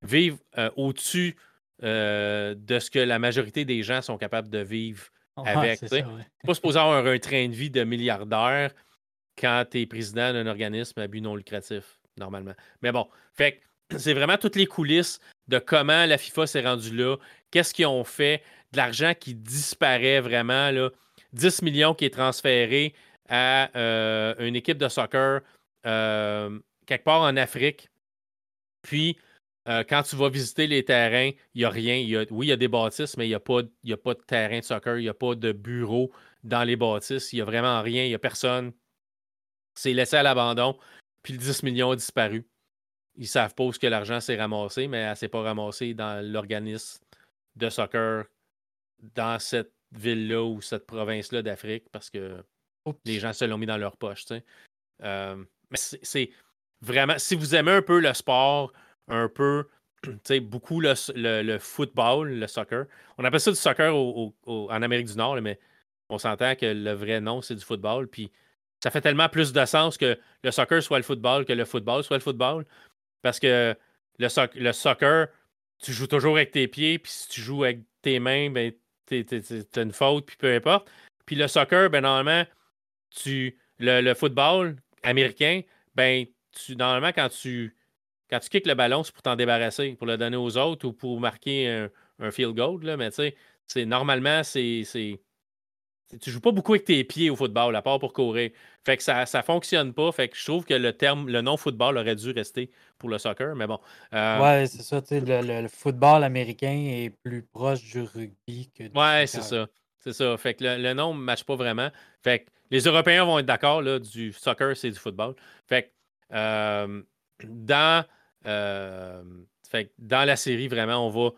vivre euh, au-dessus euh, de ce que la majorité des gens sont capables de vivre avec. Tu n'es pas supposé avoir un, train de vie de milliardaire quand tu es président d'un organisme à but non lucratif, normalement. Mais bon, fait c'est vraiment toutes les coulisses de comment la FIFA s'est rendue là, qu'est-ce qu'ils ont fait, de l'argent qui disparaît vraiment. Là. 10 millions qui est transféré à euh, une équipe de soccer euh, quelque part en Afrique. Puis, euh, quand tu vas visiter les terrains, il n'y a rien. oui, il y a des bâtisses, mais il n'y a, pas, a pas de terrain de soccer, il n'y a pas de bureau dans les bâtisses, il n'y a vraiment rien, il n'y a personne. C'est laissé à l'abandon, puis le 10 millions a disparu. Ils savent pas où que l'argent s'est ramassé, mais elle ne s'est pas ramassée dans l'organisme de soccer dans cette ville-là ou cette province-là d'Afrique parce que les gens se l'ont mis dans leur poche. Euh, mais c'est vraiment, si vous aimez un peu le sport, un peu, beaucoup le, le, football, le soccer, on appelle ça du soccer en Amérique du Nord, mais on s'entend que le vrai nom, c'est du football. Puis ça fait tellement plus de sens que le soccer soit le football que le football soit le football. Parce que le, soccer, tu joues toujours avec tes pieds, puis si tu joues avec tes mains, ben, t'as une faute, puis peu importe. Puis le soccer, ben normalement, tu le, football américain, ben tu normalement quand tu quand tu kicks le ballon, c'est pour t'en débarrasser, pour le donner aux autres ou pour marquer un, field goal. Là, mais tu sais, normalement, c'est. Tu joues pas beaucoup avec tes pieds au football, à part pour courir. Fait que ça, ça fonctionne pas. Fait que je trouve que le terme, le nom football aurait dû rester pour le soccer, mais bon. Euh, ouais, c'est ça. Le, le, football américain est plus proche du rugby que du Ouais, c'est ça. C'est ça. Fait que le, nom ne matche pas vraiment. Fait que les Européens vont être d'accord, là, du soccer, c'est du football. Fait que euh, dans, euh, fait dans la série, vraiment, on va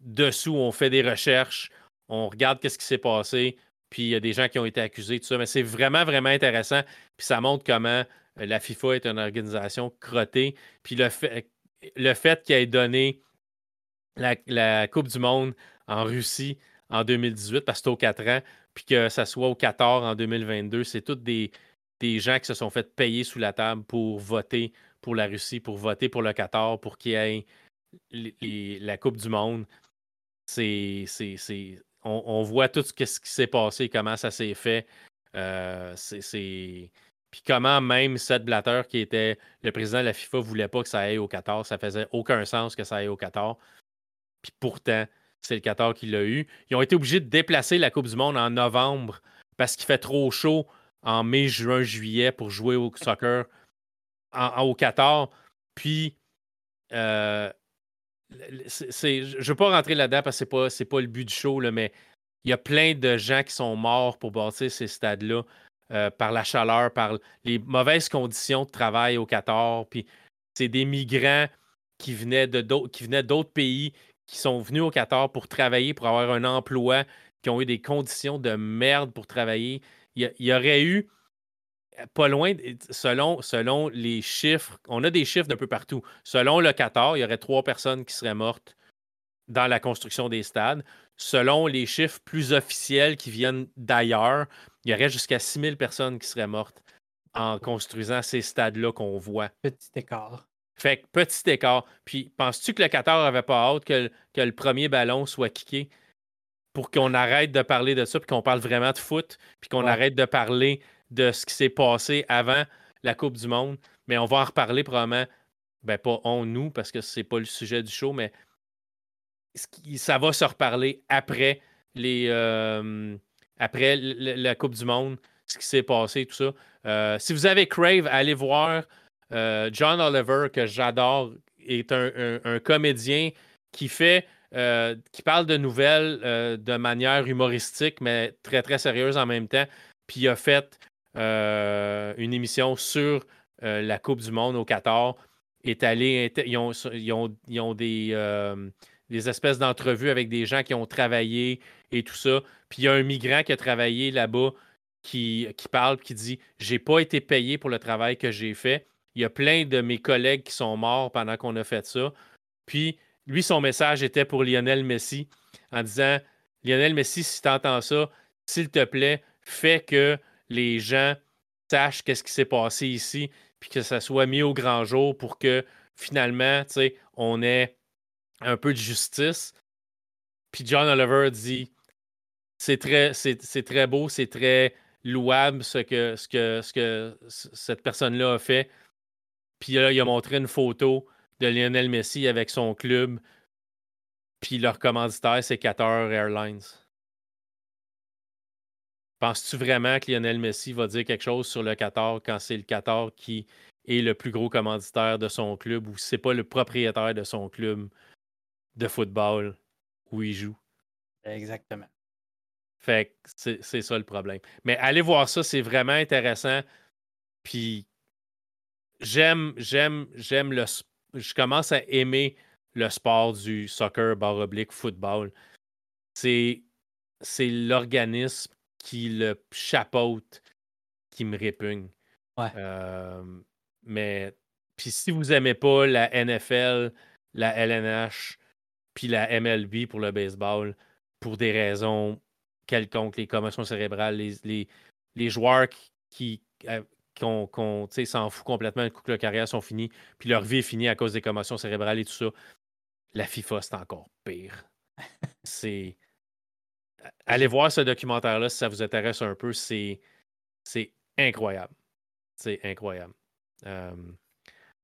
dessous, on fait des recherches, on regarde qu'est-ce qui s'est passé, puis il y a des gens qui ont été accusés, tout ça. Mais c'est vraiment, vraiment intéressant. Puis ça montre comment euh, la FIFA est une organisation crottée. Puis le fait, le qu'elle ait donné la, Coupe du Monde en Russie en 2018, parce que c'était aux 4 ans, puis que ça soit au 14 en 2022, c'est tous des, des gens qui se sont fait payer sous la table pour voter pour la Russie, pour voter pour le Qatar, pour qu'il y ait la Coupe du Monde. C'est, on, voit tout ce, qui s'est passé, comment ça s'est fait. Euh, c'est, Puis comment même Seth Blatter, qui était le président de la FIFA, voulait pas que ça aille au Qatar. Ça faisait aucun sens que ça aille au Qatar. Puis pourtant, c'est le Qatar qui l'a eu. Ils ont été obligés de déplacer la Coupe du Monde en novembre parce qu'il fait trop chaud en mai, juin, juillet pour jouer au soccer au Qatar. Puis, euh, je ne veux pas rentrer là-dedans parce que ce n'est pas, le but du show, mais il y a plein de gens qui sont morts pour bâtir ces stades-là euh, par la chaleur, par les mauvaises conditions de travail au Qatar. Puis, c'est des migrants qui venaient d'autres pays qui sont venus au Qatar pour travailler, pour avoir un emploi, qui ont eu des conditions de merde pour travailler. Il y, aurait eu, pas loin, selon, selon les chiffres, on a des chiffres d'un peu partout. Selon le Qatar, il y aurait trois personnes qui seraient mortes dans la construction des stades. Selon les chiffres plus officiels qui viennent d'ailleurs, il y aurait jusqu'à 6000 personnes qui seraient mortes en construisant ces stades-là qu'on voit. Petit écart. Fait que petit écart. Puis, penses-tu que le Qatar avait pas hâte que, que le premier ballon soit kické pour qu'on arrête de parler de ça, puis qu'on parle vraiment de foot, puis qu'on arrête de parler de ce qui s'est passé avant la Coupe du Monde? Mais on va en reparler probablement, ben pas on, nous, parce que c'est pas le sujet du show, mais ça va se reparler après les euh, après la Coupe du Monde, ce qui s'est passé, tout ça. Euh, si vous avez Crave, allez voir euh, John Oliver, que j'adore, est un, comédien qui fait, qui parle de nouvelles de manière humoristique, mais très, très sérieuse en même temps. Puis il a fait une émission sur la Coupe du Monde au Qatar. Est allé, ils ont, des, des espèces d'entrevues avec des gens qui ont travaillé et tout ça. Puis il y a un migrant qui a travaillé là-bas qui, qui parle, qui dit J'ai pas été payé pour le travail que j'ai fait il y a plein de mes collègues qui sont morts pendant qu'on a fait ça. Puis, lui, son message était pour Lionel Messi en disant Lionel Messi, si tu entends ça, s'il te plaît, fais que les gens sachent qu'est-ce qui s'est passé ici, puis que ça soit mis au grand jour pour que finalement, tu sais, on ait un peu de justice. Puis John Oliver dit c'est très, c'est, très beau, c'est très louable ce que, ce que, ce que cette personne-là a fait. Puis là, il a montré une photo de Lionel Messi avec son club. Puis leur commanditaire, c'est Qatar Airlines. Penses-tu vraiment que Lionel Messi va dire quelque chose sur le Qatar quand c'est le Qatar qui est le plus gros commanditaire de son club ou c'est pas le propriétaire de son club de football où il joue? Exactement. Fait que c'est ça le problème. Mais allez voir ça, c'est vraiment intéressant. Puis j'aime, j'aime, j'aime le. Je commence à aimer le sport du soccer, barre oblique, football. C'est, c'est l'organisme qui le chapeaute qui me répugne. Ouais. Euh, mais puis si vous n'aimez pas la NFL, la LNH, puis la MLB pour le baseball, pour des raisons quelconques, les commotions cérébrales, les, les, les joueurs qui, euh, s'en fout complètement, coup que leur carrière sont finis, puis leur vie est finie à cause des commotions cérébrales et tout ça. La FIFA, c'est encore pire. c'est. Allez voir ce documentaire-là si ça vous intéresse un peu. C'est, c'est incroyable. C'est incroyable.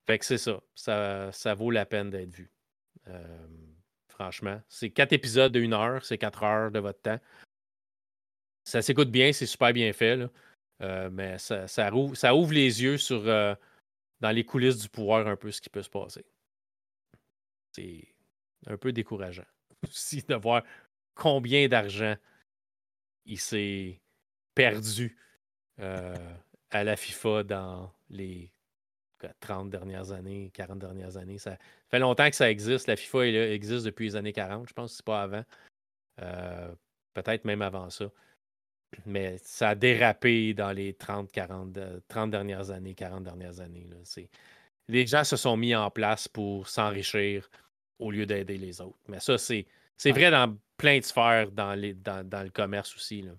fait que c'est ça. ça. ça. vaut la peine d'être vu. franchement. C'est quatre épisodes de une heure. C'est quatre heures de votre temps. Ça s'écoute bien. C'est super bien fait. Euh, mais ça, ça, ouvre, les yeux sur euh, dans les coulisses du pouvoir un peu ce qui peut se passer. C'est un peu décourageant aussi de voir combien d'argent il s'est perdu euh, à la FIFA dans les 30 dernières années, 40 dernières années. Ça fait longtemps que ça existe. La FIFA existe depuis les années 40, je pense, c'est pas avant. Peut-être même avant ça. Mais ça a dérapé dans les 30, 40, 30 dernières années, 40 dernières années. Là. Les gens se sont mis en place pour s'enrichir au lieu d'aider les autres. Mais ça, c'est, c'est vrai dans plein de sphères dans, le commerce aussi. Là.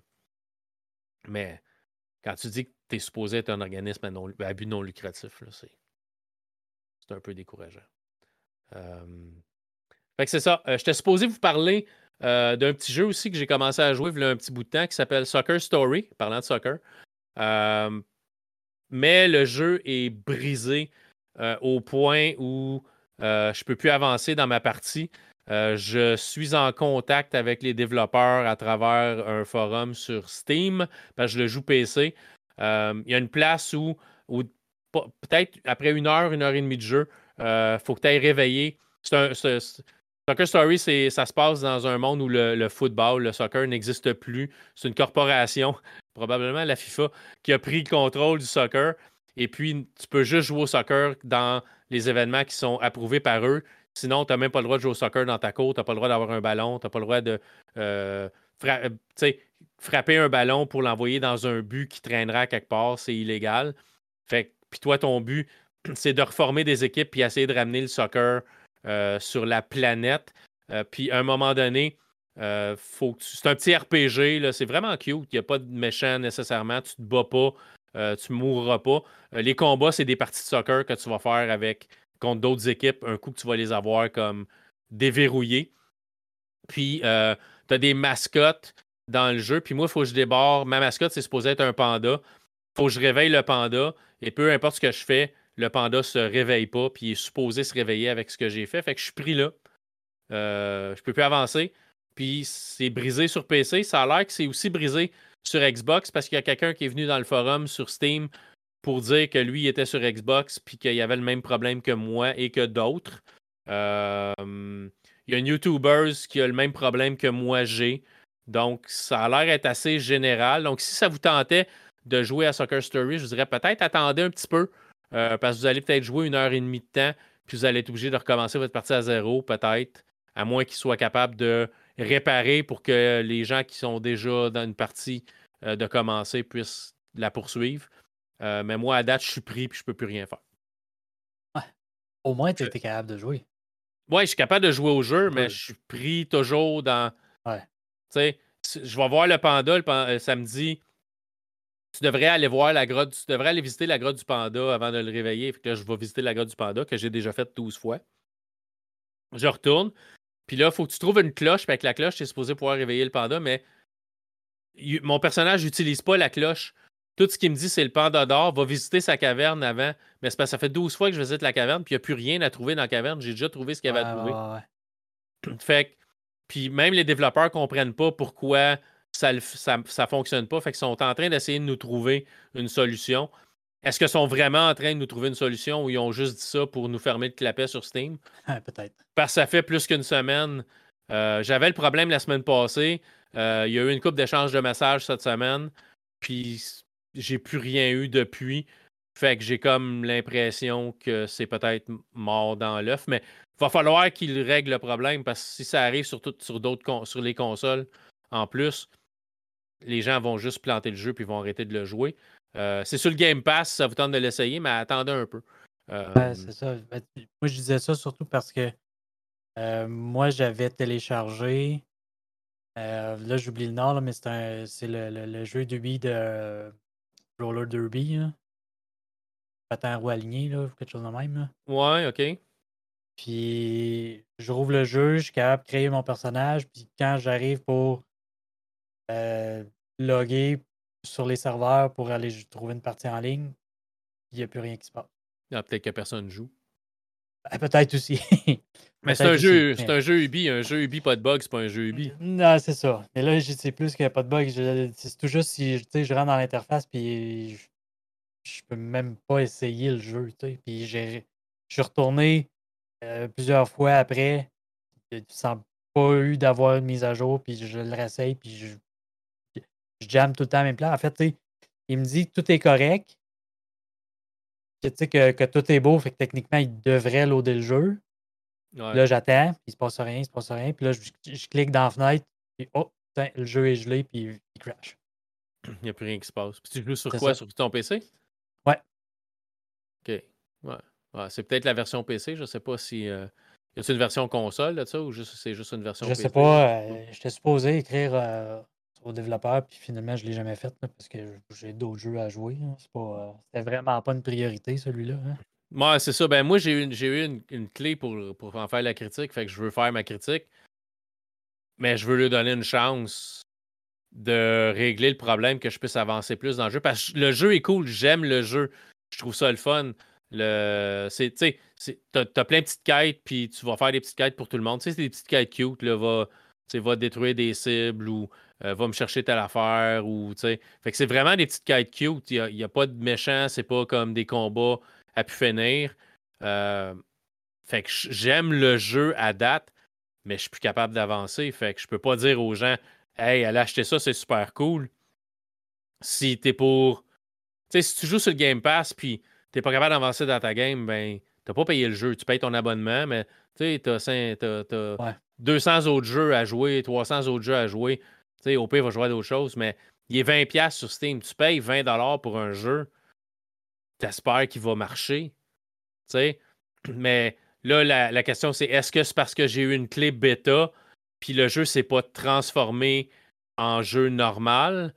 Mais quand tu dis que tu es supposé être un organisme à, non, but non lucratif, c'est, un peu décourageant. fait que c'est ça. J'étais supposé vous parler d'un petit jeu aussi que j'ai commencé à jouer il y a un petit bout de temps qui s'appelle Soccer Story, parlant de soccer. mais le jeu est brisé au point où je ne peux plus avancer dans ma partie. Je suis en contact avec les développeurs à travers un forum sur Steam, parce que je le joue PC. Il y a une place où, peut-être après une heure, une heure et demie de jeu, il faut que tu ailles réveiller. Soccer Story, ça se passe dans un monde où le, football, le soccer n'existe plus. C'est une corporation, probablement la FIFA, qui a pris le contrôle du soccer. Et puis, tu peux juste jouer au soccer dans les événements qui sont approuvés par eux. Sinon, tu n'as même pas le droit de jouer au soccer dans ta cour, tu n'as pas le droit d'avoir un ballon, tu n'as pas le droit de euh, frapper un ballon pour l'envoyer dans un but qui traînera quelque part, c'est illégal. Fait puis toi, ton but, c'est de reformer des équipes puis essayer de ramener le soccer euh, sur la planète. Euh, puis à un moment donné, euh, c'est un petit RPG, c'est vraiment cute. Il n'y a pas de méchant nécessairement. Tu te bats pas, tu mourras pas. les combats, c'est des parties de soccer que tu vas faire avec contre d'autres équipes. Un coup que tu vas les avoir comme déverrouillés. Puis tu as des mascottes dans le jeu. Puis moi, il faut que je débarre. Ma mascotte, c'est supposé être un panda. Il faut que je réveille le panda. Et peu importe ce que je fais, le panda se réveille pas, puis il est supposé se réveiller avec ce que j'ai fait. Fait que je suis pris là. Euh, je peux plus avancer. Puis c'est brisé sur PC. Ça a l'air que c'est aussi brisé sur Xbox parce qu'il y a quelqu'un qui est venu dans le forum sur Steam pour dire que lui était sur Xbox puis qu'il avait le même problème que moi et que d'autres. Euh, il y a un YouTuber qui a le même problème que moi j'ai. Donc, ça a l'air d'être assez général. Donc, si ça vous tentait de jouer à Soccer Story, je vous dirais peut-être attendez un petit peu. Euh, parce que vous allez peut-être jouer une heure et demie de temps, puis vous allez être obligé de recommencer votre partie à zéro, peut-être, à moins qu'il soit capable de réparer pour que les gens qui sont déjà dans une partie euh, de commencer puissent la poursuivre. Euh, mais moi, à date, je suis pris puis je peux plus rien faire. Ouais. Au moins, tu étais capable de jouer. Oui, je suis capable de jouer au jeu, mais je suis pris toujours dans. Ouais. Tu sais, je vais voir le panda le samedi tu devrais aller voir la grotte, tu devrais aller visiter la grotte du panda avant de le réveiller. Fait que là, je vais visiter la grotte du panda que j'ai déjà faite 12 fois. Je retourne. Puis là, il faut que tu trouves une cloche. Puis avec la cloche, tu es supposé pouvoir réveiller le panda, mais mon personnage n'utilise pas la cloche. Tout ce qu'il me dit, c'est le panda d'or. Va visiter sa caverne avant. Mais c'est parce que ça fait 12 fois que je visite la caverne, puis il n'y a plus rien à trouver dans la caverne. J'ai déjà trouvé ce qu'il y avait à trouver. fait puis même les développeurs ne comprennent pas pourquoi ça ne ça, fonctionne pas. Fait qu'ils sont en train d'essayer de nous trouver une solution. Est-ce qu'ils sont vraiment en train de nous trouver une solution ou ils ont juste dit ça pour nous fermer le clapet sur Steam? Peut-être. Parce que ça fait plus qu'une semaine. Euh, j'avais le problème la semaine passée. Euh, il y a eu une coupe d'échange de messages cette semaine. Puis j'ai plus rien eu depuis. Fait que j'ai comme l'impression que c'est peut-être mort dans l'œuf. Mais il va falloir qu'ils règlent le problème parce que si ça arrive sur, sur, d'autres sur les consoles en plus, les gens vont juste planter le jeu puis vont arrêter de le jouer. Euh, c'est sur le Game Pass, ça vous tente de l'essayer, mais attendez un peu. Euh, c'est ça. Ben, moi, je disais ça surtout parce que euh, moi, j'avais téléchargé. là, j'oublie le nom, mais c'est le, le, jeu Derby de Roller Derby. Là. Patin roue aligné, là, quelque chose de même. Ouais, ok. Puis, je rouvre le jeu, je suis capable de créer mon personnage. Puis, quand j'arrive pour euh, loguer sur les serveurs pour aller trouver une partie en ligne, il n'y a plus rien qui se passe. Ah, peut-être que personne joue. Ben, peut-être aussi. mais c'est un, jeu, c'est un jeu Ubi. Un jeu Ubi, pas de bug, c'est pas un jeu Ubi. Non, c'est ça. Mais là, c'est plus qu'il n'y a pas de bug. C'est tout juste si je rentre dans l'interface puis je, je, peux même pas essayer le jeu. Puis je suis retourné euh, plusieurs fois après sans pas eu d'avoir une mise à jour, puis je le réessaye, puis je, je jamme tout le temps à même plan. En fait, il me dit que tout est correct, que, que, que tout est beau, fait que techniquement, il devrait loader le jeu. Là, j'attends, puis il se passe rien, il se passe rien. Puis là, je, clique dans la fenêtre, puis oh, le jeu est gelé, puis il crash. Il n'y a plus rien qui se passe. Puis tu joues sur quoi? Sur ton PC? Ouais. OK. Ouais. c'est peut-être la version PC. Je ne sais pas si. Euh, y a une version console de ça ou c'est juste une version Je PC? sais pas. Euh, J'étais supposé écrire euh, au développeur, puis finalement, je ne l'ai jamais fait parce que j'ai d'autres jeux à jouer. C'était vraiment pas une priorité, celui-là. Hein. Moi, c'est ça. Ben, moi, j'ai eu, une, j'ai eu une, clé pour, pour en faire la critique. Fait que je veux faire ma critique. Mais je veux lui donner une chance de régler le problème, que je puisse avancer plus dans le jeu. Parce que le jeu est cool. J'aime le jeu. Je trouve ça le fun. Le, c'est, t'as, as plein de petites quêtes, puis tu vas faire des petites quêtes pour tout le monde. Tu sais, c'est des petites quêtes cute. Là, va, va détruire des cibles ou euh, va me chercher telle affaire. Ou, fait que c'est vraiment des petites quêtes cute. Il n'y a, pas de méchants. C'est pas comme des combats à pu finir. Euh, fait que j'aime le jeu à date, mais je suis plus capable d'avancer. Fait que je peux pas dire aux gens Hey, allez acheter ça, c'est super cool. Si t'es pour. Tu sais, si tu joues sur le Game Pass puis t'es pas capable d'avancer dans ta game, ben t'as pas payé le jeu. Tu payes ton abonnement, mais tu sais, t'as, as, 200 autres jeux à jouer, 300 autres jeux à jouer. Tu sais, au pire, va jouer à d'autres choses, mais il est 20$ sur Steam. Tu payes 20$ pour un jeu t'espères qu'il va marcher. sais. Mais là, la, question, c'est est-ce que c'est parce que j'ai eu une clé bêta, puis le jeu s'est pas transformé en jeu normal?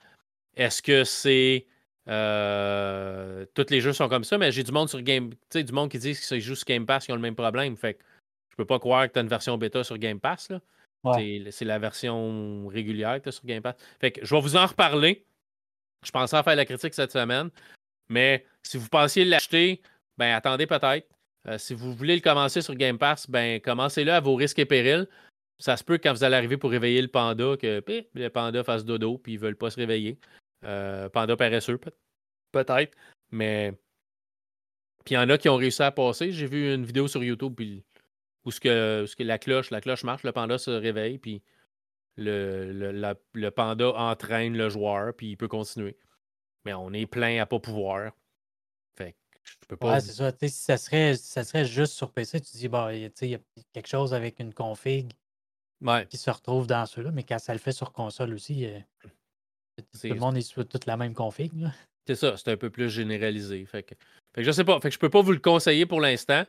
Est-ce que c'est. Euh, tous les jeux sont comme ça, mais j'ai du monde sur Game. Tu sais, du monde qui dit qu'ils jouent sur Game Pass qui ont le même problème. Fait que je peux pas croire que tu as une version bêta sur Game Pass. Là. C'est la version régulière que tu as sur Game Pass. Fait que je vais vous en reparler. Je pensais en faire la critique cette semaine. Mais si vous pensiez l'acheter, ben attendez peut-être. Euh, si vous voulez le commencer sur Game Pass, ben commencez-le à vos risques et périls. Ça se peut quand vous allez arriver pour réveiller le panda que le panda fasse dodo puis ils veulent pas se réveiller. Euh, panda paresseux, peut-être. Mais puis il y en a qui ont réussi à passer. J'ai vu une vidéo sur YouTube où ce que, ce que la cloche, la cloche marche, le panda se réveille, puis le, le, le panda entraîne le joueur, puis il peut continuer mais on est plein à pas pouvoir. Fait je peux pas. Ouais, c'est ça. si ça serait, ça serait juste sur PC, tu dis, bah, il y a quelque chose avec une config qui se retrouve dans ceux-là, mais quand ça le fait sur console aussi, euh, tout le monde est sur toute la même config. C'est ça, c'est un peu plus généralisé. Fait que, fait je sais pas. Fait que je peux pas vous le conseiller pour l'instant.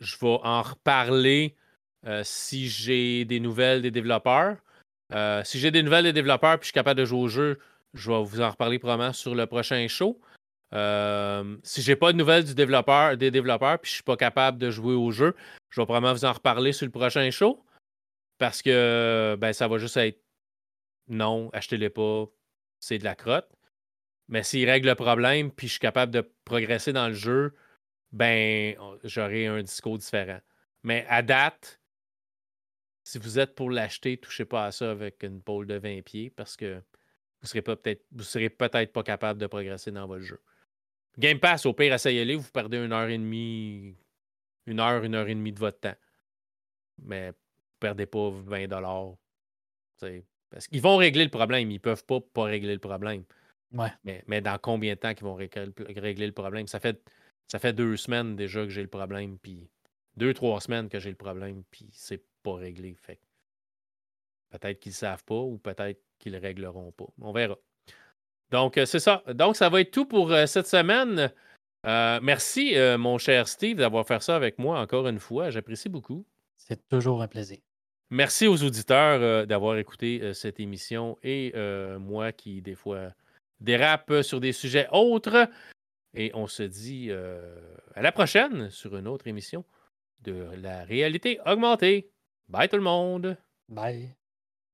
Je vais en reparler euh, si j'ai des nouvelles des développeurs. Euh, si j'ai des nouvelles des développeurs puis je suis capable de jouer au jeu, je vais vous en reparler probablement sur le prochain show. Euh, si j'ai pas de nouvelles du développeur, des développeurs, puis je suis pas capable de jouer au jeu, je vais probablement vous en reparler sur le prochain show. Parce que ben, ça va juste être non, achetez-les pas, c'est de la crotte. Mais s'il règle le problème, puis je suis capable de progresser dans le jeu, ben j'aurai un discours différent. Mais à date, si vous êtes pour l'acheter, touchez pas à ça avec une pôle de 20 pieds parce que vous serez peut-être vous serez peut-être pas capable de progresser dans votre jeu. Game Pass, au pire, essayez-les, vous perdez une heure et demie, une heure, une heure et demie de votre temps. Mais vous perdez pas 20 dollars. Parce qu'ils vont régler le problème. Ils peuvent pas pas régler le problème. Ouais. Mais, mais dans combien de temps qu'ils vont régler le problème? Ça fait, ça fait deux semaines déjà que j'ai le problème, puis deux, trois semaines que j'ai le problème, puis c'est pas réglé. Fait peut-être qu'ils ne savent pas ou peut-être qu'ils ne régleront pas. On verra. Donc, euh, c'est ça. Donc, ça va être tout pour euh, cette semaine. Euh, merci, mon cher Steve, d'avoir fait ça avec moi encore une fois. J'apprécie beaucoup. C'est toujours un plaisir. Merci aux auditeurs d'avoir écouté cette émission et moi qui, des fois, dérape sur des sujets autres. Et on se dit à la prochaine sur une autre émission de la réalité augmentée. Bye tout le monde. Bye.